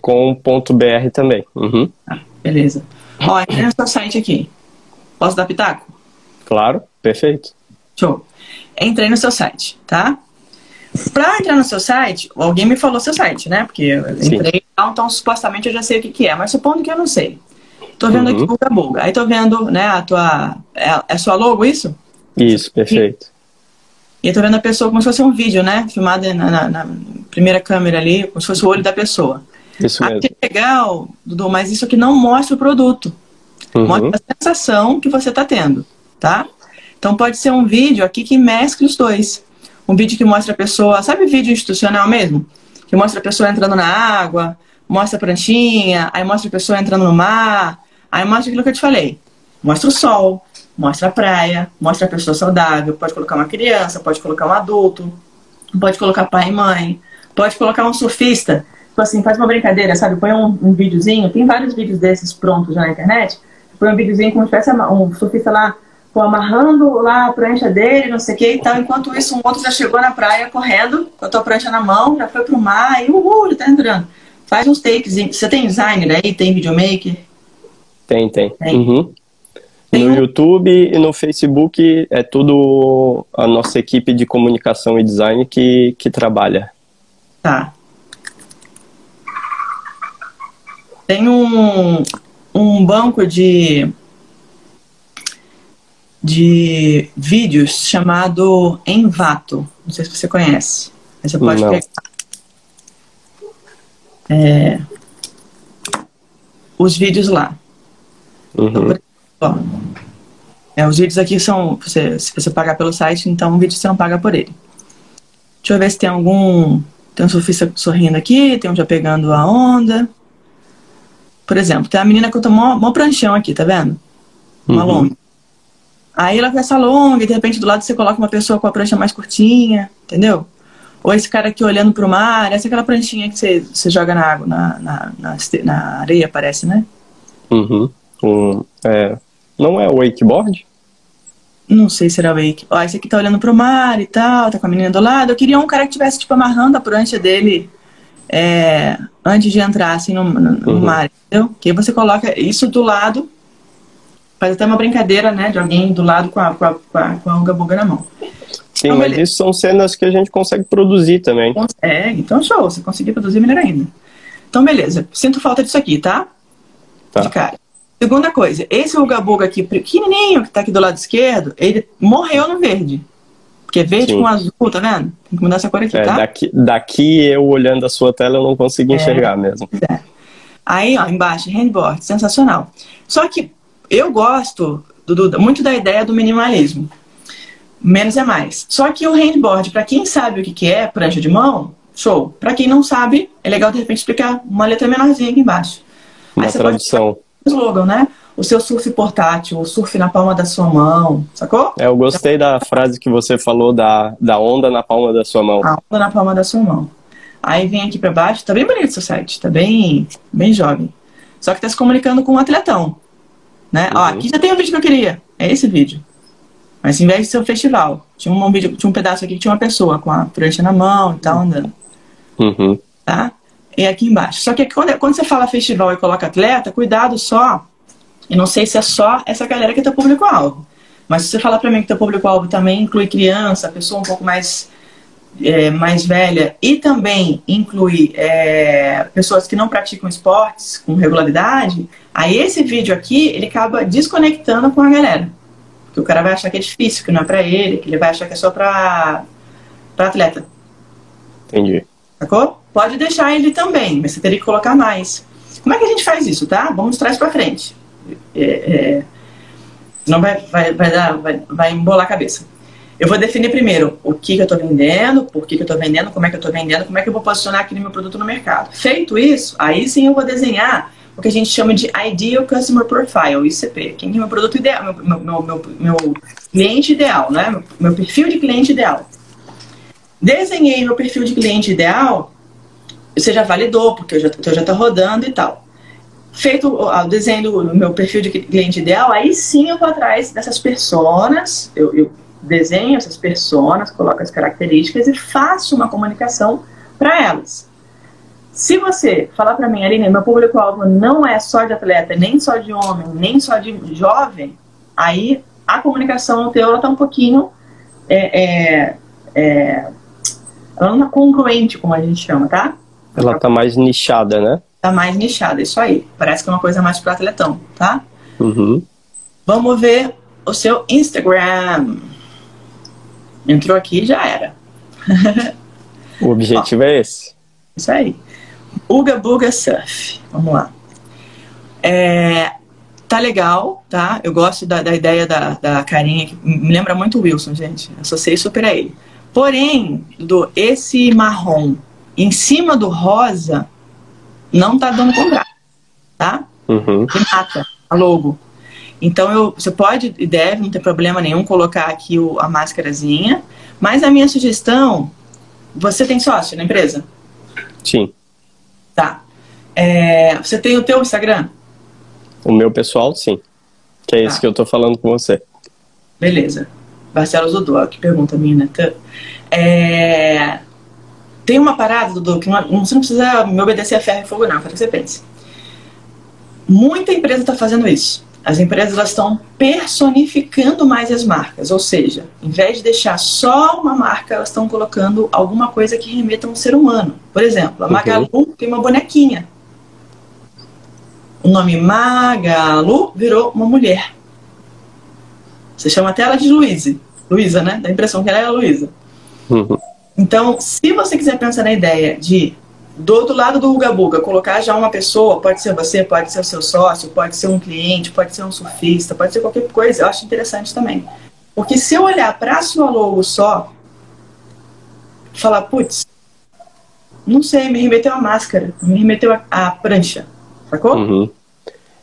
.com.br também. Uhum. Ah, beleza. Ó, entrei no seu site aqui. Posso dar pitaco? Claro, perfeito. Show. Entrei no seu site, tá? Pra entrar no seu site, alguém me falou seu site, né? Porque eu entrei, então supostamente eu já sei o que, que é, mas supondo que eu não sei. Tô vendo Uhum. aqui Buga Buga. Aí tô vendo, né, a tua. É, é sua logo isso? Isso, perfeito. E eu tô vendo a pessoa como se fosse um vídeo, né? Filmado na, na- na primeira câmera ali, como se fosse o olho da pessoa. Isso mesmo. que legal, Dudu, mas isso aqui não mostra o produto. Uhum. Mostra a sensação que você está tendo, tá? Então pode ser um vídeo aqui que mescle os dois. Um vídeo que mostra a pessoa, sabe vídeo institucional mesmo? Que mostra a pessoa entrando na água, mostra a pranchinha, aí mostra a pessoa entrando no mar, aí mostra aquilo que eu te falei. Mostra o sol, mostra a praia, mostra a pessoa saudável, pode colocar uma criança, pode colocar um adulto, pode colocar pai e mãe, pode colocar um surfista. Tipo assim, faz uma brincadeira, sabe? Põe um, um videozinho, tem vários vídeos desses prontos já na internet. Põe um videozinho como se tivesse um surfista lá, pô, amarrando lá a prancha dele, não sei o que e tal. Enquanto isso, um outro já chegou na praia correndo, com a tua prancha na mão, já foi pro mar e uhul, já tá entrando. Faz uns takes. Você tem designer aí? Tem videomaker? Tem, tem. Tem. Uhum. Tem No um- YouTube e no Facebook é tudo a nossa equipe de comunicação e design que, que trabalha. Tá. Tem um, um banco de, de vídeos chamado Envato. Não sei se você conhece. Aí você pode Não. pegar. É, os vídeos lá. Uhum. Ó, é, os vídeos aqui são. Você, se você pagar pelo site, então o vídeo você não paga por ele. Deixa eu ver se tem algum. Tem um surfista sorrindo aqui, tem um já pegando a onda. Por exemplo, tem uma menina que eu tô mó, mó pranchão aqui, tá vendo? Uma Uhum. longa. Aí ela com essa longa, e de repente do lado você coloca uma pessoa com a prancha mais curtinha, entendeu? Ou esse cara aqui olhando pro mar, essa é aquela pranchinha que você, você joga na água, na, na, na, na areia, parece, né? Uhum. Um, é, não é wakeboard? Não sei se era wake. Ó, esse aqui tá olhando pro mar e tal, tá com a menina do lado. Eu queria um cara que tivesse, tipo, amarrando a prancha dele é, antes de entrar, assim, no, no- Uhum. mar, entendeu? Que você coloca isso do lado, faz até uma brincadeira, né, de alguém do lado com a, com a, com a, com a na mão. Sim, Então, mas beleza. isso são cenas que a gente consegue produzir também. Consegue, então show, se conseguir produzir, melhor ainda. Então, beleza, sinto falta disso aqui, tá? Tá. De cara. Segunda coisa, esse Uga Buga aqui, pequenininho, que tá aqui do lado esquerdo, ele morreu no verde. Porque é verde Sim. com azul, tá vendo? Tem que mudar essa cor aqui, É, tá? daqui, daqui eu olhando a sua tela eu não consigo enxergar mesmo. É. Aí, ó, embaixo, handboard, sensacional. Só que eu gosto muito da ideia do minimalismo. Menos é mais. Só que o handboard, para quem sabe o que, que é prancha de mão, show. Para quem não sabe, é legal de repente explicar uma letra menorzinha aqui embaixo. Uma Aí pode tradução. o slogan, né? O seu surf portátil, o surf na palma da sua mão, sacou? É, eu gostei da frase que você falou da, da onda na palma da sua mão. A onda na palma da sua mão. Aí vem aqui pra baixo, tá bem bonito o seu site, tá bem, bem jovem. Só que tá se comunicando com um atletão. Né? Ó, Uhum. aqui já tem o vídeo que eu queria. É esse vídeo. Mas em vez de ser um festival, tinha um, vídeo, tinha um pedaço aqui que tinha uma pessoa com a prancha na mão e tal, andando. Uhum. Tá? E aqui embaixo. Só que quando, quando você fala festival e coloca atleta, cuidado só. Eu não sei se é só essa galera que é teu público-alvo. Mas se você falar pra mim que teu público-alvo também inclui criança, pessoa um pouco mais é, mais velha e também inclui é, pessoas que não praticam esportes com regularidade, aí esse vídeo aqui ele acaba desconectando com a galera. Porque o cara vai achar que é difícil, que não é pra ele, que ele vai achar que é só pra, pra atleta. Entendi. Sacou? Pode deixar ele também, mas você teria que colocar mais. Como é que a gente faz isso, tá? Vamos trás pra frente. É, é, senão vai, vai, vai, dar, vai, vai embolar a cabeça. Eu vou definir primeiro o que, que eu estou vendendo, por que, que eu estou vendendo, como é que eu estou vendendo, como é que eu vou posicionar aquele meu produto no mercado. Feito isso, aí sim eu vou desenhar o que a gente chama de Ideal Customer Profile, ICP. Quem é meu produto ideal, meu, meu, meu, meu, cliente ideal, né? Meu, perfil de cliente ideal. Desenhei meu perfil de cliente ideal, você já validou, porque eu já, eu já rodando e tal. Feito o desenho do meu perfil de cliente ideal, aí sim eu vou atrás dessas personas, eu, eu desenho essas personas, coloco as características e faço uma comunicação para elas. Se você falar para mim, Aline, meu público-alvo não é só de atleta, nem só de homem, nem só de jovem, aí a comunicação teu está um pouquinho é, é, é, ela não é congruente, como a gente chama, tá? Ela está mais nichada, né? Tá mais nichada, isso aí. Parece que é uma coisa mais para atletão, tá? Uhum. Vamos ver o seu Instagram. Entrou aqui já era. o objetivo Ó, é esse. Isso aí. Uga Buga Surf. Vamos lá. É, tá legal, tá? Eu gosto da, da ideia da, da carinha, que me lembra muito o Wilson, gente. Associei super a ele. Porém, do esse marrom em cima do rosa não tá dando contraste, tá? Uhum. E mata a logo. Então eu, você pode e deve, não ter problema nenhum, colocar aqui o, a máscarazinha. Mas a minha sugestão, você tem sócio na empresa? Sim. Tá. É, você tem o teu Instagram? O meu pessoal, sim. Que é tá. esse que eu tô falando com você. Beleza. Barcelos Dudu, que pergunta minha neta. É, tem uma parada, Dudu, que não, você não precisa me obedecer a ferro e fogo, não, para que você pense. Muita empresa está fazendo isso. As empresas estão personificando mais as marcas, ou seja, em vez de deixar só uma marca, elas estão colocando alguma coisa que remeta a um ser humano. Por exemplo, a Magalu uhum. tem uma bonequinha. O nome Magalu virou uma mulher. Você chama até ela de Luísa. Luísa, né? Dá a impressão que ela é a Luísa. Uhum. Então, se você quiser pensar na ideia de do outro lado do Uga Buga, colocar já uma pessoa, pode ser você, pode ser o seu sócio, pode ser um cliente, pode ser um surfista, pode ser qualquer coisa, eu acho interessante também. Porque se eu olhar para a sua logo só, falar, putz, não sei, me remeteu a máscara, me remeteu a, a prancha, sacou? Uhum.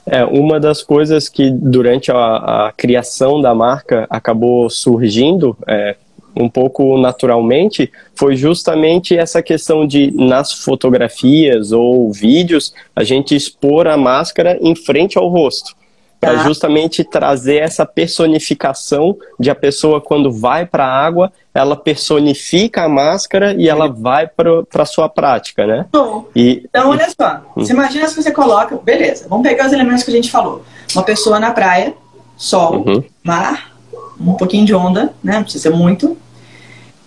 É, uma das coisas que durante a, a criação da marca acabou surgindo, é, um pouco naturalmente foi justamente essa questão de nas fotografias ou vídeos a gente expor a máscara em frente ao rosto para tá. justamente trazer essa personificação de a pessoa quando vai para a água ela personifica a máscara e ela vai para sua prática, né? Bom, e, então olha só, hum. você imagina se você coloca, beleza? Vamos pegar os elementos que a gente falou. Uma pessoa na praia, sol, uhum. mar, um pouquinho de onda, né? Não precisa ser muito.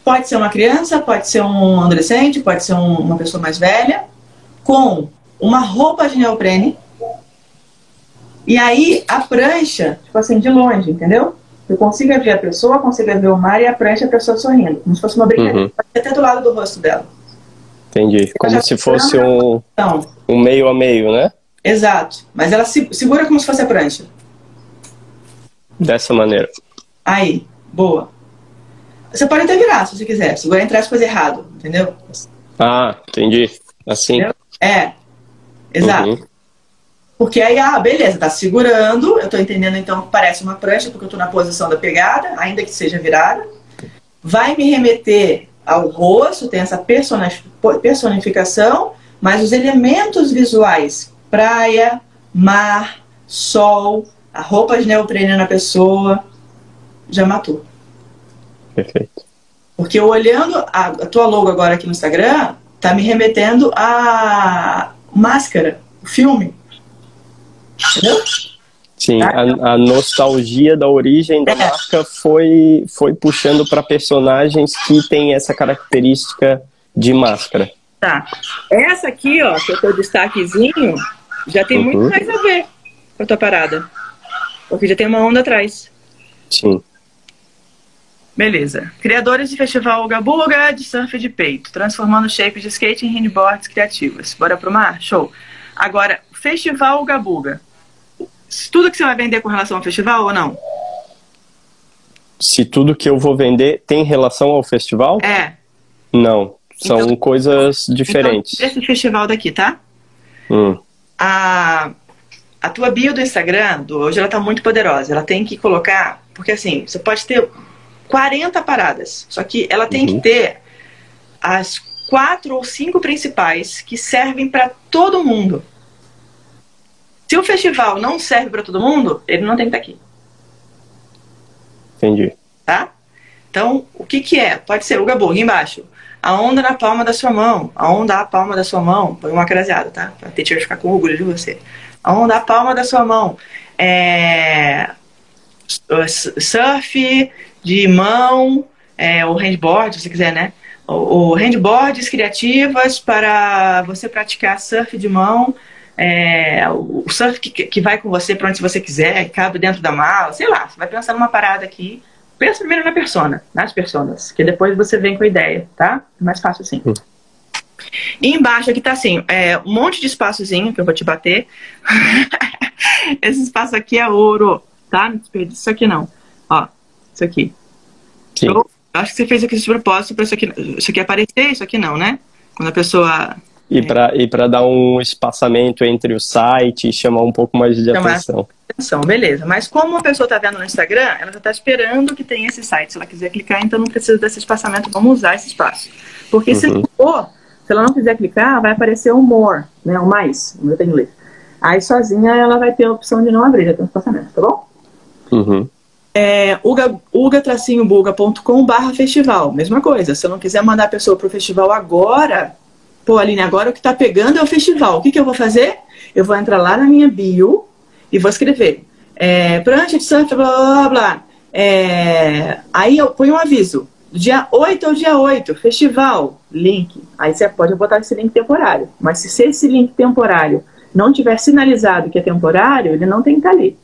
Pode ser uma criança, pode ser um adolescente, pode ser um, uma pessoa mais velha, com uma roupa de neoprene. E aí a prancha, tipo assim, de longe, entendeu? Eu consigo ver a pessoa, consigo ver o mar e a prancha a pessoa sorrindo, como se fosse uma brincadeira. Uhum. Até do lado do rosto dela. Entendi. Como se fosse um, um meio a meio, né? Exato. Mas ela se, segura como se fosse a prancha. Dessa maneira. Aí, boa. Você pode até virar, se você quiser. Se vai entrar as coisas errado, entendeu? Ah, entendi. Assim. Entendeu? É. Exato. Uhum. Porque aí, ah, beleza, tá segurando, eu tô entendendo então que parece uma prancha, porque eu tô na posição da pegada, ainda que seja virada. Vai me remeter ao rosto, tem essa personificação, mas os elementos visuais, praia, mar, sol, a roupa de neoprene na pessoa, já matou. Perfeito. Porque olhando a, a tua logo agora aqui no Instagram, tá me remetendo a Máscara, o filme. Entendeu? Sim, a, a, nostalgia da origem da é. marca foi, foi puxando para personagens que têm essa característica de máscara. Tá. Essa aqui, ó, que é o teu destaquezinho, já tem uhum. muito mais a ver com a tua parada. Porque já tem uma onda atrás. Sim. Beleza. Criadores de festival Uga Buga de surf de peito, transformando shapes de skate em handboards criativas. Bora pro mar? Show. Agora, festival Uga Buga. Tudo que você vai vender com relação ao festival ou não? Se tudo que eu vou vender tem relação ao festival? É. Não. São então, coisas diferentes. Então, esse festival daqui, tá? Hum. A, a tua bio do Instagram, do, hoje ela tá muito poderosa. Ela tem que colocar. Porque assim, você pode ter 40 paradas. Só que ela tem uhum. que ter as quatro ou cinco principais que servem para todo mundo. Se o festival não serve para todo mundo, ele não tem que estar tá aqui. Entendi. Tá? Então, o que que é? Pode ser o Gabug embaixo. A onda na palma da sua mão. A onda na palma da sua mão. Põe uma craseada, tá? Pra teacher ficar com orgulho de você. A onda na palma da sua mão. É... Surf de mão, é, o handboard, se você quiser, né? O, o handboards criativas para você praticar surf de mão é, o surf que, que vai com você para onde você quiser, cabe dentro da mala, sei lá, você vai pensar numa parada aqui. Pensa primeiro na persona, nas personas, que depois você vem com a ideia, tá? É mais fácil assim. Hum. E embaixo aqui tá assim, é, um monte de espaçozinho que eu vou te bater. Esse espaço aqui é ouro, tá? Não desperdiça isso aqui não. Isso aqui. Sim. Eu acho que você fez aqui de propósito para isso aqui, isso aqui aparecer, isso aqui não, né? Quando a pessoa e para e dar um espaçamento entre o site e chamar um pouco mais de chamar atenção. atenção. Beleza. Mas como a pessoa está vendo no Instagram, ela já está esperando que tenha esse site. Se ela quiser clicar, então não precisa desse espaçamento. Vamos usar esse espaço. Porque uhum. se, for, se ela não quiser clicar, vai aparecer o more, né? o mais, não tem inglês. Aí sozinha ela vai ter a opção de não abrir, já tem um espaçamento, tá bom? Uhum. É, uga-buga.com barra festival, mesma coisa. Se eu não quiser mandar a pessoa para o festival agora, pô, Aline, agora o que está pegando é o festival. O que, que eu vou fazer? Eu vou entrar lá na minha bio e vou escrever é, prancha de surf, blá, blá, blá, blá. É, aí eu ponho um aviso. Dia 8 ao dia 8, festival, link. Aí você pode botar esse link temporário. Mas se esse link temporário não tiver sinalizado que é temporário, ele não tem que estar ali.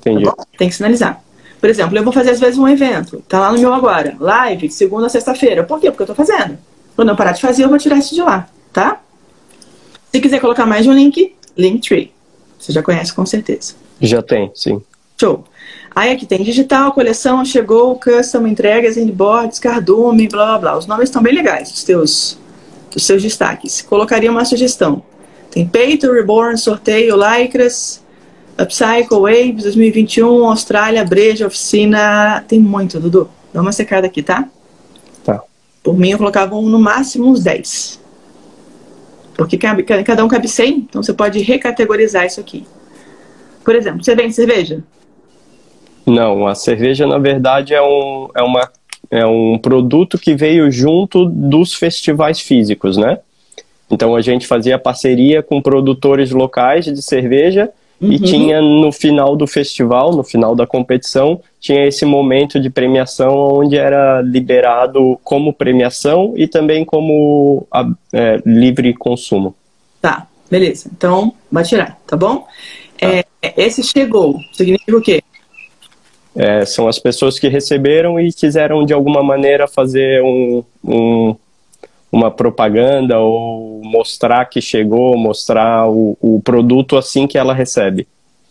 Entendi. Tá tem que sinalizar. Por exemplo, eu vou fazer às vezes um evento. Tá lá no meu agora. Live, segunda a sexta-feira. Por quê? Porque eu tô fazendo. Quando eu parar de fazer, eu vou tirar isso de lá, tá? Se quiser colocar mais um link, Linktree. Você já conhece com certeza. Já tem, sim. Show. Aí aqui tem digital, coleção, chegou, custom, entregas, inboards, cardume, blá blá blá. Os nomes estão bem legais, os teus, os seus destaques. Colocaria uma sugestão. Tem peito, reborn, sorteio, lycras, upcycle, waves, 2021, Austrália, breja, oficina. Tem muito, Dudu. Dá uma secada aqui, tá? Por mim, eu colocava no máximo uns 10. Porque cada um cabe 100, então você pode recategorizar isso aqui. Por exemplo, você vende cerveja? Não, a cerveja, na verdade, é um, é uma, é um produto que veio junto dos festivais físicos, né? Então a gente fazia parceria com produtores locais de cerveja Uhum. E tinha no final do festival, no final da competição, tinha esse momento de premiação onde era liberado como premiação e também como é, livre consumo. Tá, beleza. Então, vai tirar, tá bom? Tá. É, esse chegou, significa o quê? É, são as pessoas que receberam e quiseram de alguma maneira fazer um, um uma propaganda ou mostrar que chegou, mostrar o, o produto assim que ela recebe.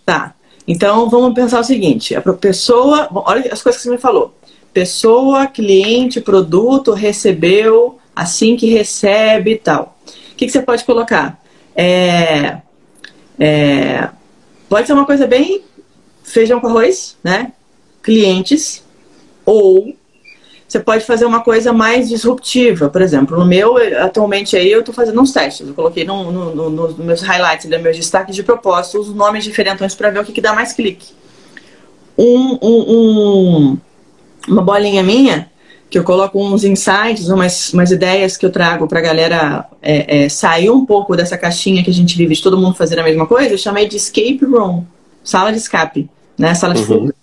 Tá. Então vamos pensar o seguinte: a pessoa, olha as coisas que você me falou. Pessoa, cliente, produto, recebeu, assim que recebe e tal. O que, que você pode colocar? É, é, pode ser uma coisa bem feijão com arroz, né? Clientes ou você pode fazer uma coisa mais disruptiva. Por exemplo, no meu, atualmente aí eu estou fazendo uns testes. Eu coloquei no, no, no, nos meus highlights, nos meus destaques de propósito, os nomes diferentes para ver o que, que dá mais clique. Um, um, um, uma bolinha minha, que eu coloco uns insights, umas, umas ideias que eu trago para a galera é, é, sair um pouco dessa caixinha que a gente vive de todo mundo fazer a mesma coisa, eu chamei de escape room, sala de escape, né? Sala de uhum. fuga.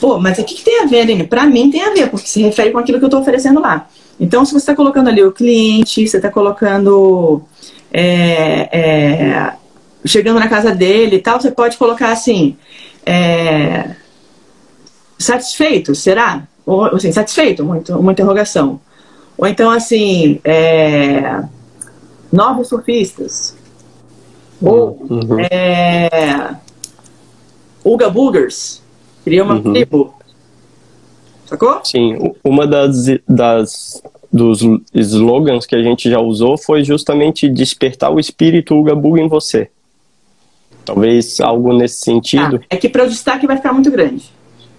Pô, mas o que, que tem a ver, Aline? Para mim tem a ver, porque se refere com aquilo que eu estou oferecendo lá. Então, se você está colocando ali o cliente, você está colocando. É, é, chegando na casa dele e tal, você pode colocar assim. É, satisfeito, será? Ou assim, satisfeito, muito, uma interrogação. Ou então assim, é, novos surfistas. Ou uhum. é, Uga Boogers. Cria uma uhum. tribo. Sacou? Sim, uma das, das dos slogans que a gente já usou foi justamente despertar o espírito Ugabuga em você. Talvez algo nesse sentido. Ah, é que para o destaque vai ficar muito grande.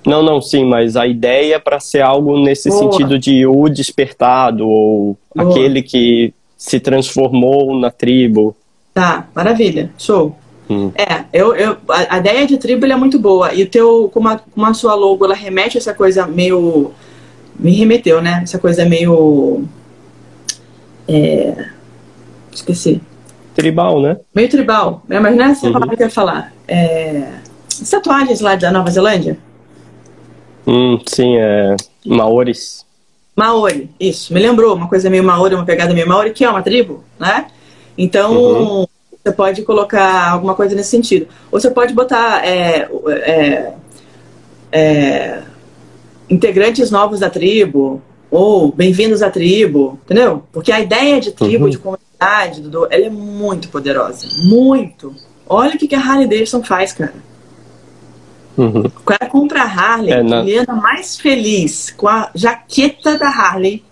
Não, não, sim, mas a ideia é para ser algo nesse Boa. sentido de o despertado, ou Boa. aquele que se transformou na tribo. Tá, maravilha, show. Hum. É, eu, eu, a, a, ideia de tribo é muito boa. E o teu, como a, como a sua logo, ela remete a essa coisa meio. Me remeteu, né? Essa coisa meio. É, esqueci. Tribal, né? Meio tribal. É, mas não é essa uhum. palavra que eu ia falar. É, as tatuagens lá da Nova Zelândia? Hum, sim, é. Maoris. Maori, isso. Me lembrou uma coisa meio Maori, uma pegada meio Maori, que é uma tribo, né? Então, uhum. Você pode colocar alguma coisa nesse sentido. Ou você pode botar é, é, é, integrantes novos da tribo, ou bem-vindos à tribo, entendeu? Porque a ideia de tribo, uhum. de comunidade, Dudu, ela é muito poderosa. Muito. Olha o que a Harley Davidson faz, cara. Uhum. O cara compra a Harley, é, ele anda mais feliz com a jaqueta da Harley,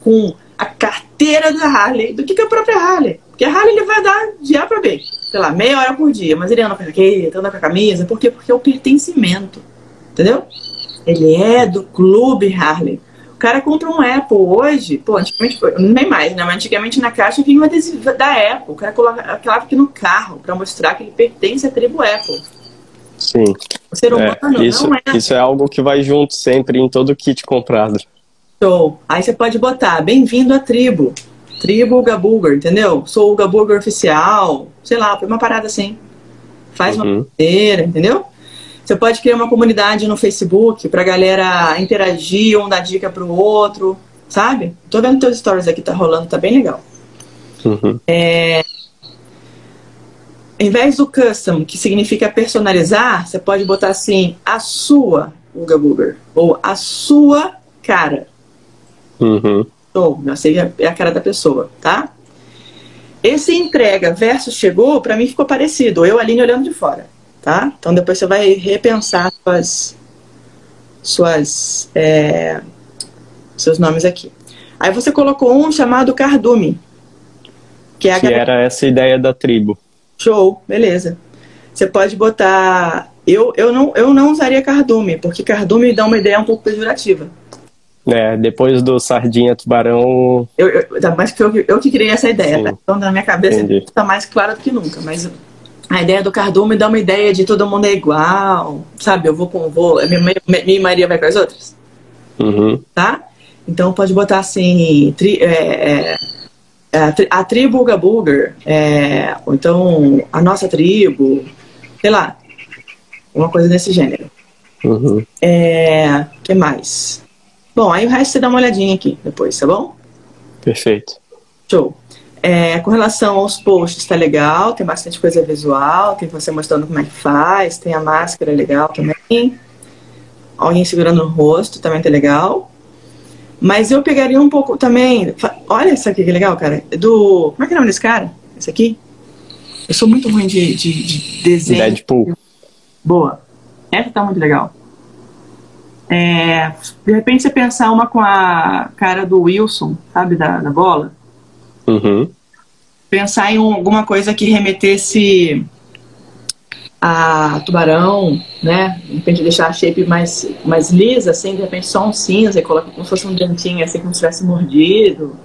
com a carteira da Harley, do que com a própria Harley. Porque a Harley ele vai dar de A para B, sei lá, meia hora por dia, mas ele anda com a jaqueta, anda com a camisa, por quê? Porque é o pertencimento, entendeu? Ele é do clube Harley. O cara compra um Apple hoje, pô, antigamente foi, nem mais, né? Mas antigamente na caixa vinha uma adesivo da Apple. O cara colocava aqui no carro para mostrar que ele pertence à tribo Apple. Sim. O ser humano é, isso, não é. Isso é algo que vai junto sempre em todo kit comprado. Show. Aí você pode botar, bem-vindo à tribo. Tribo Uga Burger, entendeu? Sou o Uga Burger oficial. Sei lá, uma parada assim. Faz uhum. uma bandeira, entendeu? Você pode criar uma comunidade no Facebook pra galera interagir, um dar dica pro outro, sabe? Tô vendo teus stories aqui, tá rolando, tá bem legal. Uhum. É, em vez do custom, que significa personalizar, você pode botar assim, a sua Uga Booger, ou a sua cara. Uhum. Não sei, é a cara da pessoa, tá? Esse entrega versus chegou, para mim ficou parecido. Eu, Aline, olhando de fora, tá? Então depois você vai repensar suas, suas, é, seus nomes aqui. Aí você colocou um chamado Cardume. Que, é que era essa ideia da tribo. Show, beleza. Você pode botar. Eu, eu, não, eu não usaria cardume, porque cardume dá uma ideia um pouco pejorativa. É, depois do sardinha tubarão. Eu, eu, tá, mas que eu, eu que criei essa ideia, tá? Então na minha cabeça está mais clara do que nunca. Mas a ideia do cardume dá uma ideia de todo mundo é igual, sabe? Eu vou com. Vou, minha, minha Maria vai com as outras. Uhum. Tá? Então pode botar assim. Tri, é, é, é, a, tribo Uga Booger, é, ou então a nossa tribo, sei lá, uma coisa desse gênero. Uhum. É, que mais? Bom, aí o resto você dá uma olhadinha aqui depois, tá bom? Perfeito. Show. É, com relação aos posts, tá legal, tem bastante coisa visual, tem você mostrando como é que faz, tem a máscara legal também. Alguém segurando o rosto também tá legal. Mas eu pegaria um pouco também. Olha isso aqui que legal, cara. Do. Como é que é o nome desse cara? Esse aqui? Eu sou muito ruim de, de, de desenho. Deadpool. Boa. Essa tá muito legal. É, de repente você pensar uma com a cara do Wilson, sabe, da, da bola. Uhum. Pensar em um, alguma coisa que remetesse a tubarão, né? De repente deixar a shape mais, mais lisa, assim, de repente só um cinza e coloca como se fosse um dentinho, assim, como se tivesse mordido.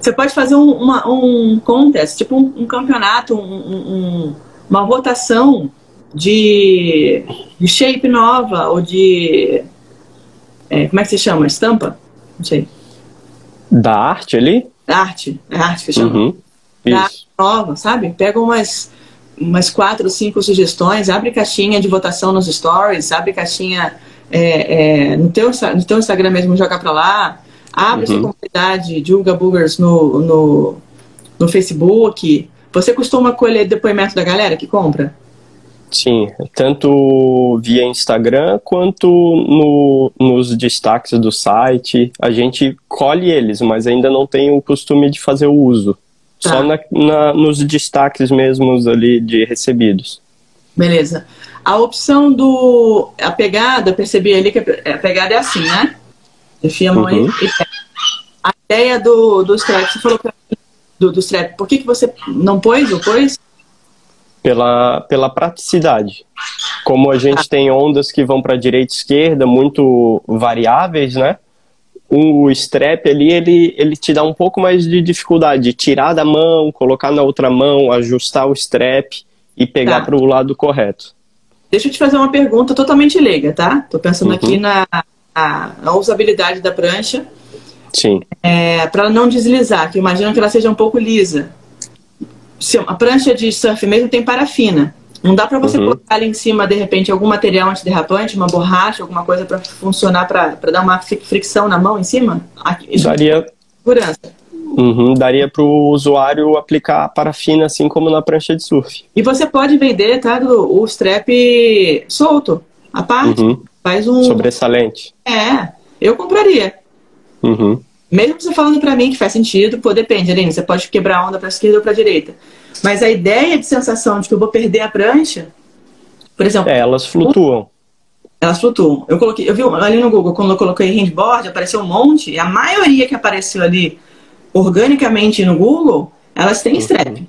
Você pode fazer um, uma, um contest, tipo um, um campeonato, um, uma votação de, de shape nova ou de. É, como é que se chama? Estampa? Não sei. Da arte ali? Arte, é arte que chama. Uhum. Da arte nova, sabe? Pega umas umas quatro ou cinco sugestões, abre caixinha de votação nos stories, abre caixinha é, é, no, teu, no teu Instagram mesmo, joga pra lá, abre uhum. sua comunidade, divulga boogers no, no, no Facebook. Você costuma colher depoimento da galera que compra? Sim, tanto via Instagram quanto no, nos destaques do site. A gente colhe eles, mas ainda não tem o costume de fazer o uso. Tá. Só na, na, nos destaques mesmos ali de recebidos. Beleza. A opção do. A pegada, percebi ali que a pegada é assim, né? Enfia a mão uhum. e. A ideia do, do strap, você falou pra mim, do, do strap, por que, que você não pôs ou pôs? Pela, pela praticidade. Como a gente tem ondas que vão para direita e esquerda, muito variáveis, né? o strap ali, ele, ele te dá um pouco mais de dificuldade de tirar da mão, colocar na outra mão, ajustar o strap. e pegar Tá. para o lado correto. Deixa eu te fazer uma pergunta totalmente leiga, tá? Tô pensando Uhum. aqui na, na, na usabilidade da prancha, Sim. é, para não deslizar, que imagino que ela seja um pouco lisa. A prancha de surf mesmo tem parafina. Não dá para você Uhum. colocar ali em cima, de repente, algum material antiderrapante, uma borracha, alguma coisa para funcionar, para dar uma fri- fricção na mão em cima? Isso Daria, segurança. uhum, daria para o usuário aplicar parafina assim como na prancha de surf. E você pode vender, tá, Dudu, o strap solto, a parte. Uhum. Faz um. Sobressalente. É, eu compraria. Uhum. Mesmo você falando pra mim que faz sentido, pô, depende, Aline, você pode quebrar a onda pra esquerda ou pra direita. Mas a ideia de sensação de que eu vou perder a prancha, por exemplo, É, elas flutuam. elas flutuam. Eu coloquei, eu vi ali no Google, quando eu coloquei handboard, apareceu um monte, e a maioria que apareceu ali organicamente no Google, elas têm strap.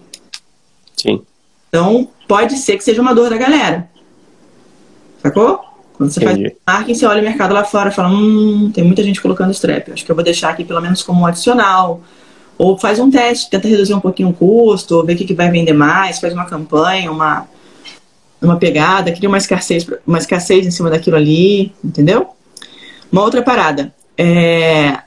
Sim. Então, pode ser que seja uma dor da galera. Sacou? Quando você Entendi. faz marketing, você olha o mercado lá fora e fala, hum, tem muita gente colocando strap. Acho que eu vou deixar aqui pelo menos como um adicional. Ou faz um teste, tenta reduzir um pouquinho o custo, ou ver o que, que vai vender mais, faz uma campanha, uma, uma pegada, cria uma escassez, uma escassez em cima daquilo ali, entendeu? Uma outra parada. É,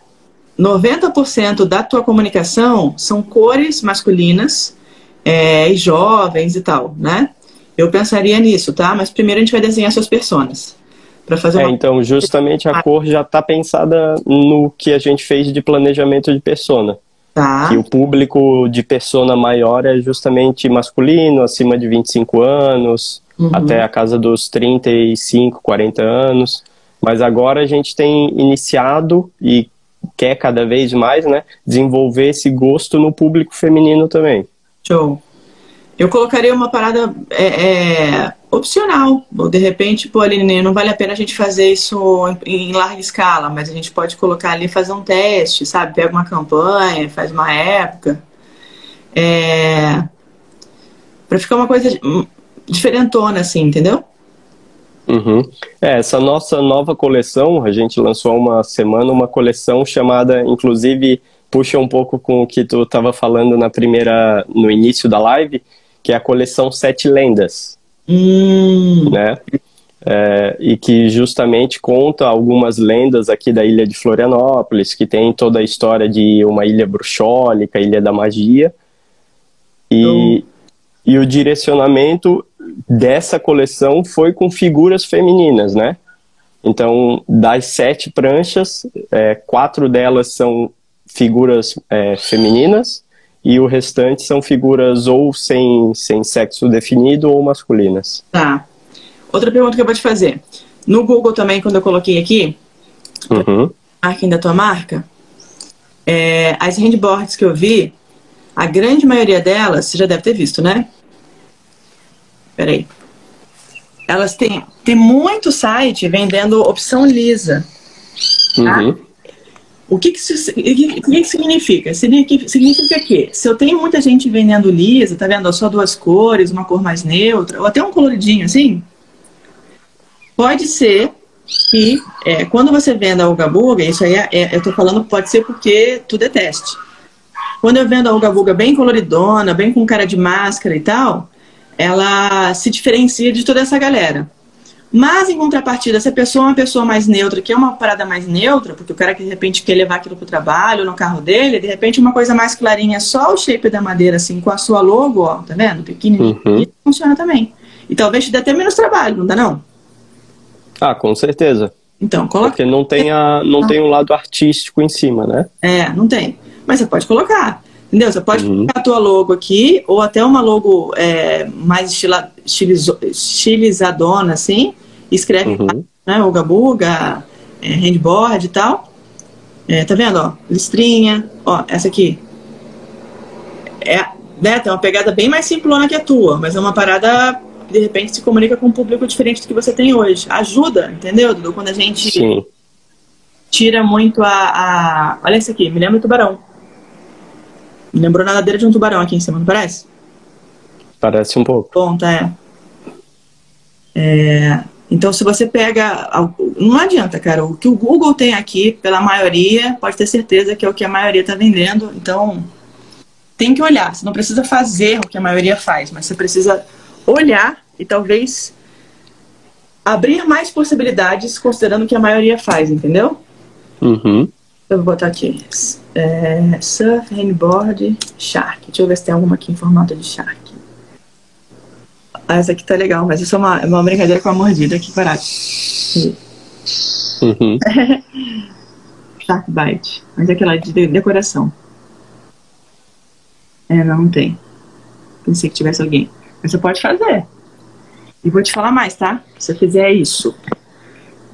90% da tua comunicação são cores masculinas é, e jovens e tal, né? Eu pensaria nisso, tá? Mas primeiro a gente vai desenhar suas personas. Pra fazer É, uma. então, justamente a cor já está pensada no que a gente fez de planejamento de persona. Tá. Que o público de persona maior é justamente masculino, acima de 25 anos, Uhum. até a casa dos 35, 40 anos. Mas agora a gente tem iniciado e quer cada vez mais, né, desenvolver esse gosto no público feminino também. Show. Eu colocaria uma parada é, é, opcional. Ou de repente, pô, Aline, não vale a pena a gente fazer isso em, em larga escala, mas a gente pode colocar ali fazer um teste, sabe? Pega uma campanha, faz uma época. É, pra ficar uma coisa hum, diferentona, assim, entendeu? Uhum. É, essa nossa nova coleção, a gente lançou uma semana uma coleção chamada, inclusive, puxa um pouco com o que tu estava falando na primeira, no início da live, que é a coleção Sete Lendas, Hum, né? É, e que justamente conta algumas lendas aqui da ilha de Florianópolis, que tem toda a história de uma ilha bruxólica, ilha da magia. E, e o direcionamento dessa coleção foi com figuras femininas, né? Então, das sete pranchas, é, quatro delas são figuras é, femininas e o restante são figuras ou sem, sem sexo definido ou masculinas. tá. Outra pergunta que eu vou te fazer. No Google também, quando eu coloquei aqui, Uhum. marketing da tua marca, é, as handboards que eu vi, a grande maioria delas, você já deve ter visto, né? Peraí. Elas têm, tem muito site vendendo opção lisa. Uhum. O que que isso, que, que significa? Significa que se eu tenho muita gente vendendo lisa, tá vendo? Só duas cores, uma cor mais neutra, ou até um coloridinho assim, pode ser que é, quando você venda a Uga Buga, isso aí é, é- eu tô falando pode ser porque tudo é teste. Quando eu vendo a Uga Buga bem coloridona, bem com cara de máscara e tal, ela se diferencia de toda essa galera. Mas, em contrapartida, se a pessoa é uma pessoa mais neutra, que é uma parada mais neutra, porque o cara que de repente quer levar aquilo pro trabalho, no carro dele, de repente uma coisa mais clarinha, só o shape da madeira, assim, com a sua logo, ó, tá vendo? Pequenininho, Uhum. funciona também. E talvez te dê até menos trabalho, não dá não? Ah, com certeza. Então, coloca. Porque não tem, a, não tem um lado artístico em cima, né? É, não tem. Mas você pode colocar. Entendeu? Você pode Uhum. colocar a tua logo aqui, ou até uma logo é, mais estila, estilizo- estilizadona, assim, escreve Uhum. né, Uga Buga, é, handboard e tal. É, tá vendo, ó? Listrinha. Ó, essa aqui. É, né, tem uma pegada bem mais simplona que a tua, mas é uma parada que de repente se comunica com um público diferente do que você tem hoje. Ajuda, entendeu, Dudu? Quando a gente Sim. tira muito a, a. Olha esse aqui, me lembra o tubarão. Me lembrou nadadeira de um tubarão aqui em cima, não parece? Parece um pouco. Ponta, é. É, Então, se você pega. Não adianta, cara. O que o Google tem aqui, pela maioria, pode ter certeza que é o que a maioria está vendendo. Então, tem que olhar. Você não precisa fazer o que a maioria faz, mas você precisa olhar e talvez abrir mais possibilidades, considerando que a maioria faz, entendeu? Uhum. Eu vou botar aqui. É, surf, handboard, shark. Deixa eu ver se tem alguma aqui em formato de shark. Ah, essa aqui tá legal, mas isso é uma, é uma brincadeira com a mordida. Que barato. Uhum. Shark bite. Mas é aquela de de- decoração. É, não, não tem. Pensei que tivesse alguém. Mas você pode fazer. E vou te falar mais, tá? Se você fizer isso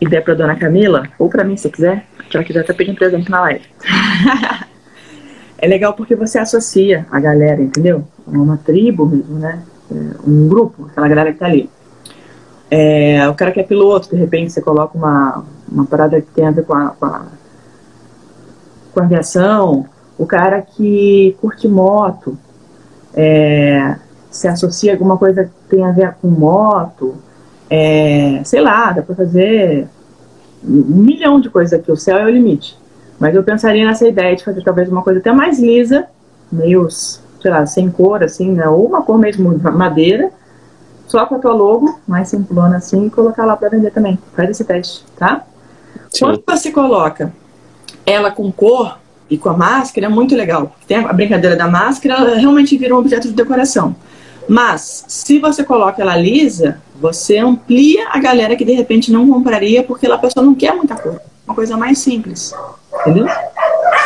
e der pra dona Camila, ou pra mim, se você quiser, que ela já tá pedindo presente na live. é legal porque você associa a galera, entendeu? É uma tribo mesmo, né? É um grupo, aquela galera que tá ali. É, o cara que é piloto, de repente você coloca uma, uma parada que tem a ver com a, com a, com a aviação. O cara que curte moto, é, se associa a alguma coisa que tem a ver com moto, é, sei lá, dá pra fazer um milhão de coisas aqui, o céu é o limite. Mas eu pensaria nessa ideia de fazer talvez uma coisa até mais lisa, meio, sei lá, sem cor, assim, né? Ou uma cor mesmo madeira, só com a tua logo, mais simplona assim, e colocar lá pra vender também. Faz esse teste, tá? Sim. Quando você coloca ela com cor e com a máscara, é muito legal. Tem a brincadeira da máscara, ela realmente vira um objeto de decoração. Mas, se você coloca ela lisa, você amplia a galera que de repente não compraria porque a pessoa não quer muita cor. Uma coisa mais simples. Entendeu?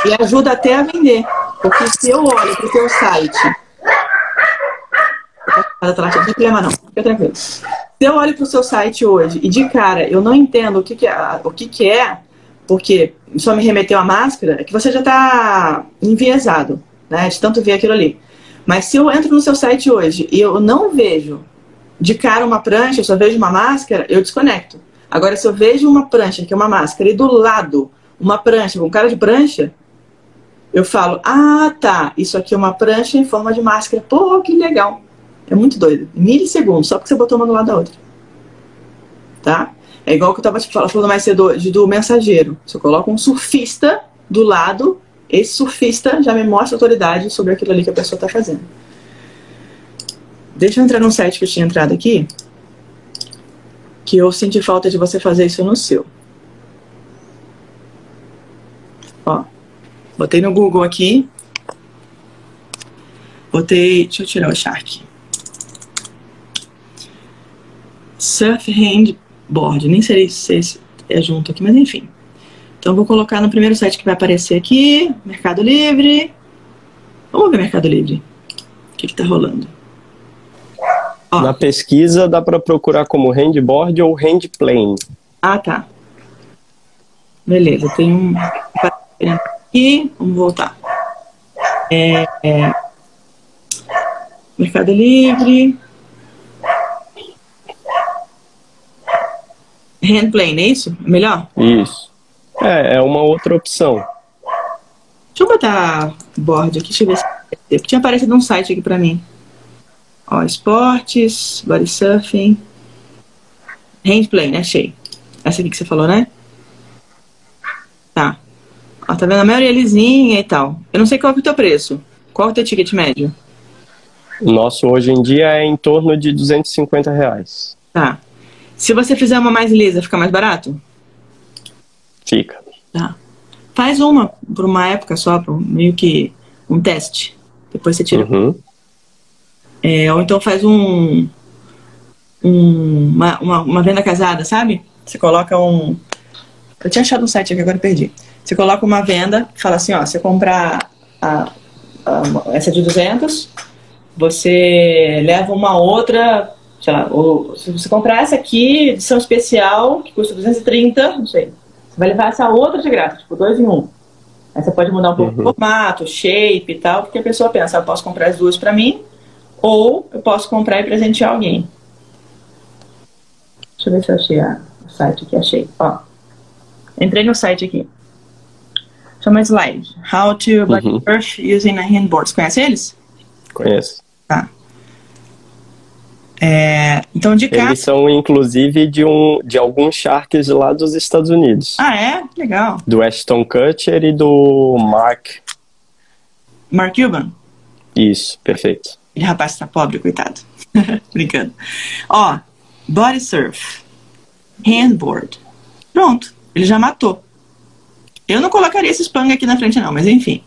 E ajuda até a vender. Porque se eu olho pro teu site. Não tem problema não, fica tranquilo. Se eu olho pro seu site hoje e de cara eu não entendo o que, que, é, o que, que é, porque só me remeteu a máscara, é que você já está enviesado, né? De tanto ver aquilo ali. Mas se eu entro no seu site hoje e eu não vejo de cara uma prancha, eu só vejo uma máscara, eu desconecto. Agora, se eu vejo uma prancha, que é uma máscara, e do lado uma prancha com cara de prancha, eu falo, ah, tá, isso aqui é uma prancha em forma de máscara. Pô, que legal. É muito doido. Milissegundos, só porque você botou uma do lado da outra. Tá? É igual que eu tava te falando mais cedo de, do mensageiro. Se eu coloco um surfista do lado, esse surfista já me mostra autoridade sobre aquilo ali que a pessoa está fazendo. Deixa eu entrar num site que eu tinha entrado aqui, que eu senti falta de você fazer isso no seu. Ó, botei no Google aqui. Botei, deixa eu tirar o Shark. Surf Handboard, nem sei se é junto aqui, mas enfim. Então vou colocar no primeiro site que vai aparecer aqui, Mercado Livre. Vamos ver Mercado Livre. O que, que tá rolando? Ó. Na pesquisa dá para procurar como handboard ou handplane. Ah, tá. Beleza, tem um aqui. Vamos voltar. É, é, Mercado Livre. Handplane, é isso? É melhor? Isso. É, é uma outra opção. Deixa eu botar board aqui, deixa eu ver se porque tinha aparecido um site aqui pra mim. Ó, esportes, body surfing, handplane, achei. Essa aqui que você falou, né? Ó, tá vendo? A maioria é lisinha e tal. Eu não sei qual é o teu preço. Qual é o teu ticket médio? O nosso hoje em dia é em torno de 250 reais. Tá. Se você fizer uma mais lisa, fica mais barato? Fica. Tá. Faz uma por uma época só, por meio que um teste. Depois você tira. Uhum. É, ou então faz um, um uma, uma, uma venda casada, sabe? Você coloca um. Eu tinha achado um site aqui, agora perdi. Você coloca uma venda, fala assim, ó, você comprar a, a- essa de 200, você leva uma outra, sei lá, ou se você comprar essa aqui, edição especial, que custa 230, não sei, você vai levar essa outra de graça, tipo, dois em um. Aí você pode mudar um pouco o formato, shape e tal, porque a pessoa pensa, "Ah, eu posso comprar as duas pra mim, ou eu posso comprar e presentear alguém. Deixa eu ver se eu achei a- o site aqui. Achei. Ó. Entrei no site aqui. Chama Slide. How to body Uhum. surf using a handboard. Você conhece eles? Conheço. Tá. É, então, de cá. Eles são, inclusive, de, um, de alguns sharks lá dos Estados Unidos. Ah, é? Legal. Do Ashton Kutcher e do Mark. Mark Cuban. Isso, perfeito. Ele rapaz tá pobre, coitado. Brincando. Ó, body surf, handboard. Pronto, ele já matou. Eu não colocaria esse spang aqui na frente, não, mas enfim.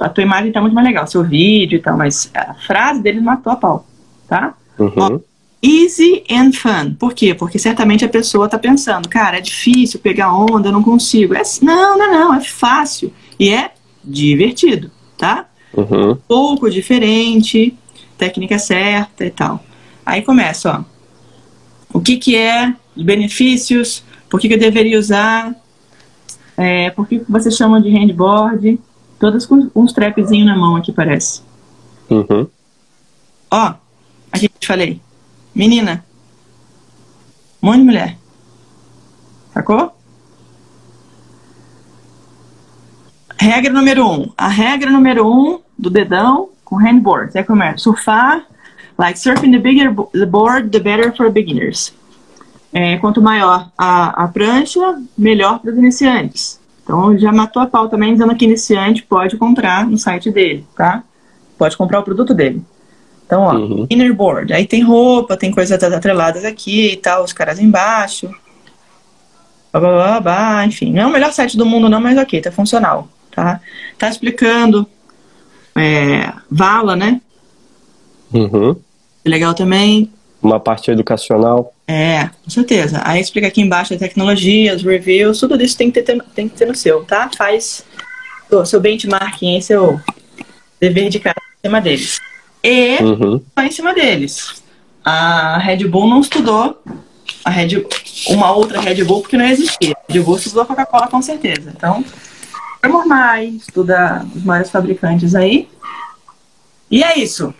A tua imagem tá muito mais legal, seu vídeo e tal, mas a frase dele matou a pau, tá? Uhum. Ó, easy and fun. Por quê? Porque certamente a pessoa tá pensando, cara, é difícil pegar onda, eu não consigo. É, não, não, não, é fácil. E é divertido, tá? Uhum. pouco diferente, técnica certa e tal. Aí começa, ó. O que que é, os benefícios, por que, que eu deveria usar, é, por que, você chama de handboard, todas com uns trapzinhos na mão aqui, parece. Uhum. Ó, a gente falei, menina, um monte de mulher. Sacou? Regra número um. A regra número um do dedão com handboard. É como é? Surfar, like surfing the bigger the board, the better for beginners. É, quanto maior a, a prancha, melhor para os iniciantes. Então já matou a pau também dizendo que iniciante pode comprar no site dele, tá? Pode comprar o produto dele. Então, ó, Uhum. inner board. Aí tem roupa, tem coisas atreladas aqui e tal, os caras embaixo. Blá, blá, blá, blá, enfim, não é o melhor site do mundo não, mas ok, tá funcional, tá? Tá explicando é, vala, né? Uhum. Legal também. Uma parte educacional. É, com certeza. Aí explica aqui embaixo a tecnologia, os reviews, tudo isso tem que ter, tem que ter no seu, tá? Faz o seu benchmarking aí, seu dever de casa em cima deles. E Uhum. só em cima deles. A Red Bull não estudou a Red, uma outra Red Bull porque não existia. A Red Bull estudou a Coca-Cola com certeza. Então, vamos mais, estuda os maiores fabricantes aí. E é isso.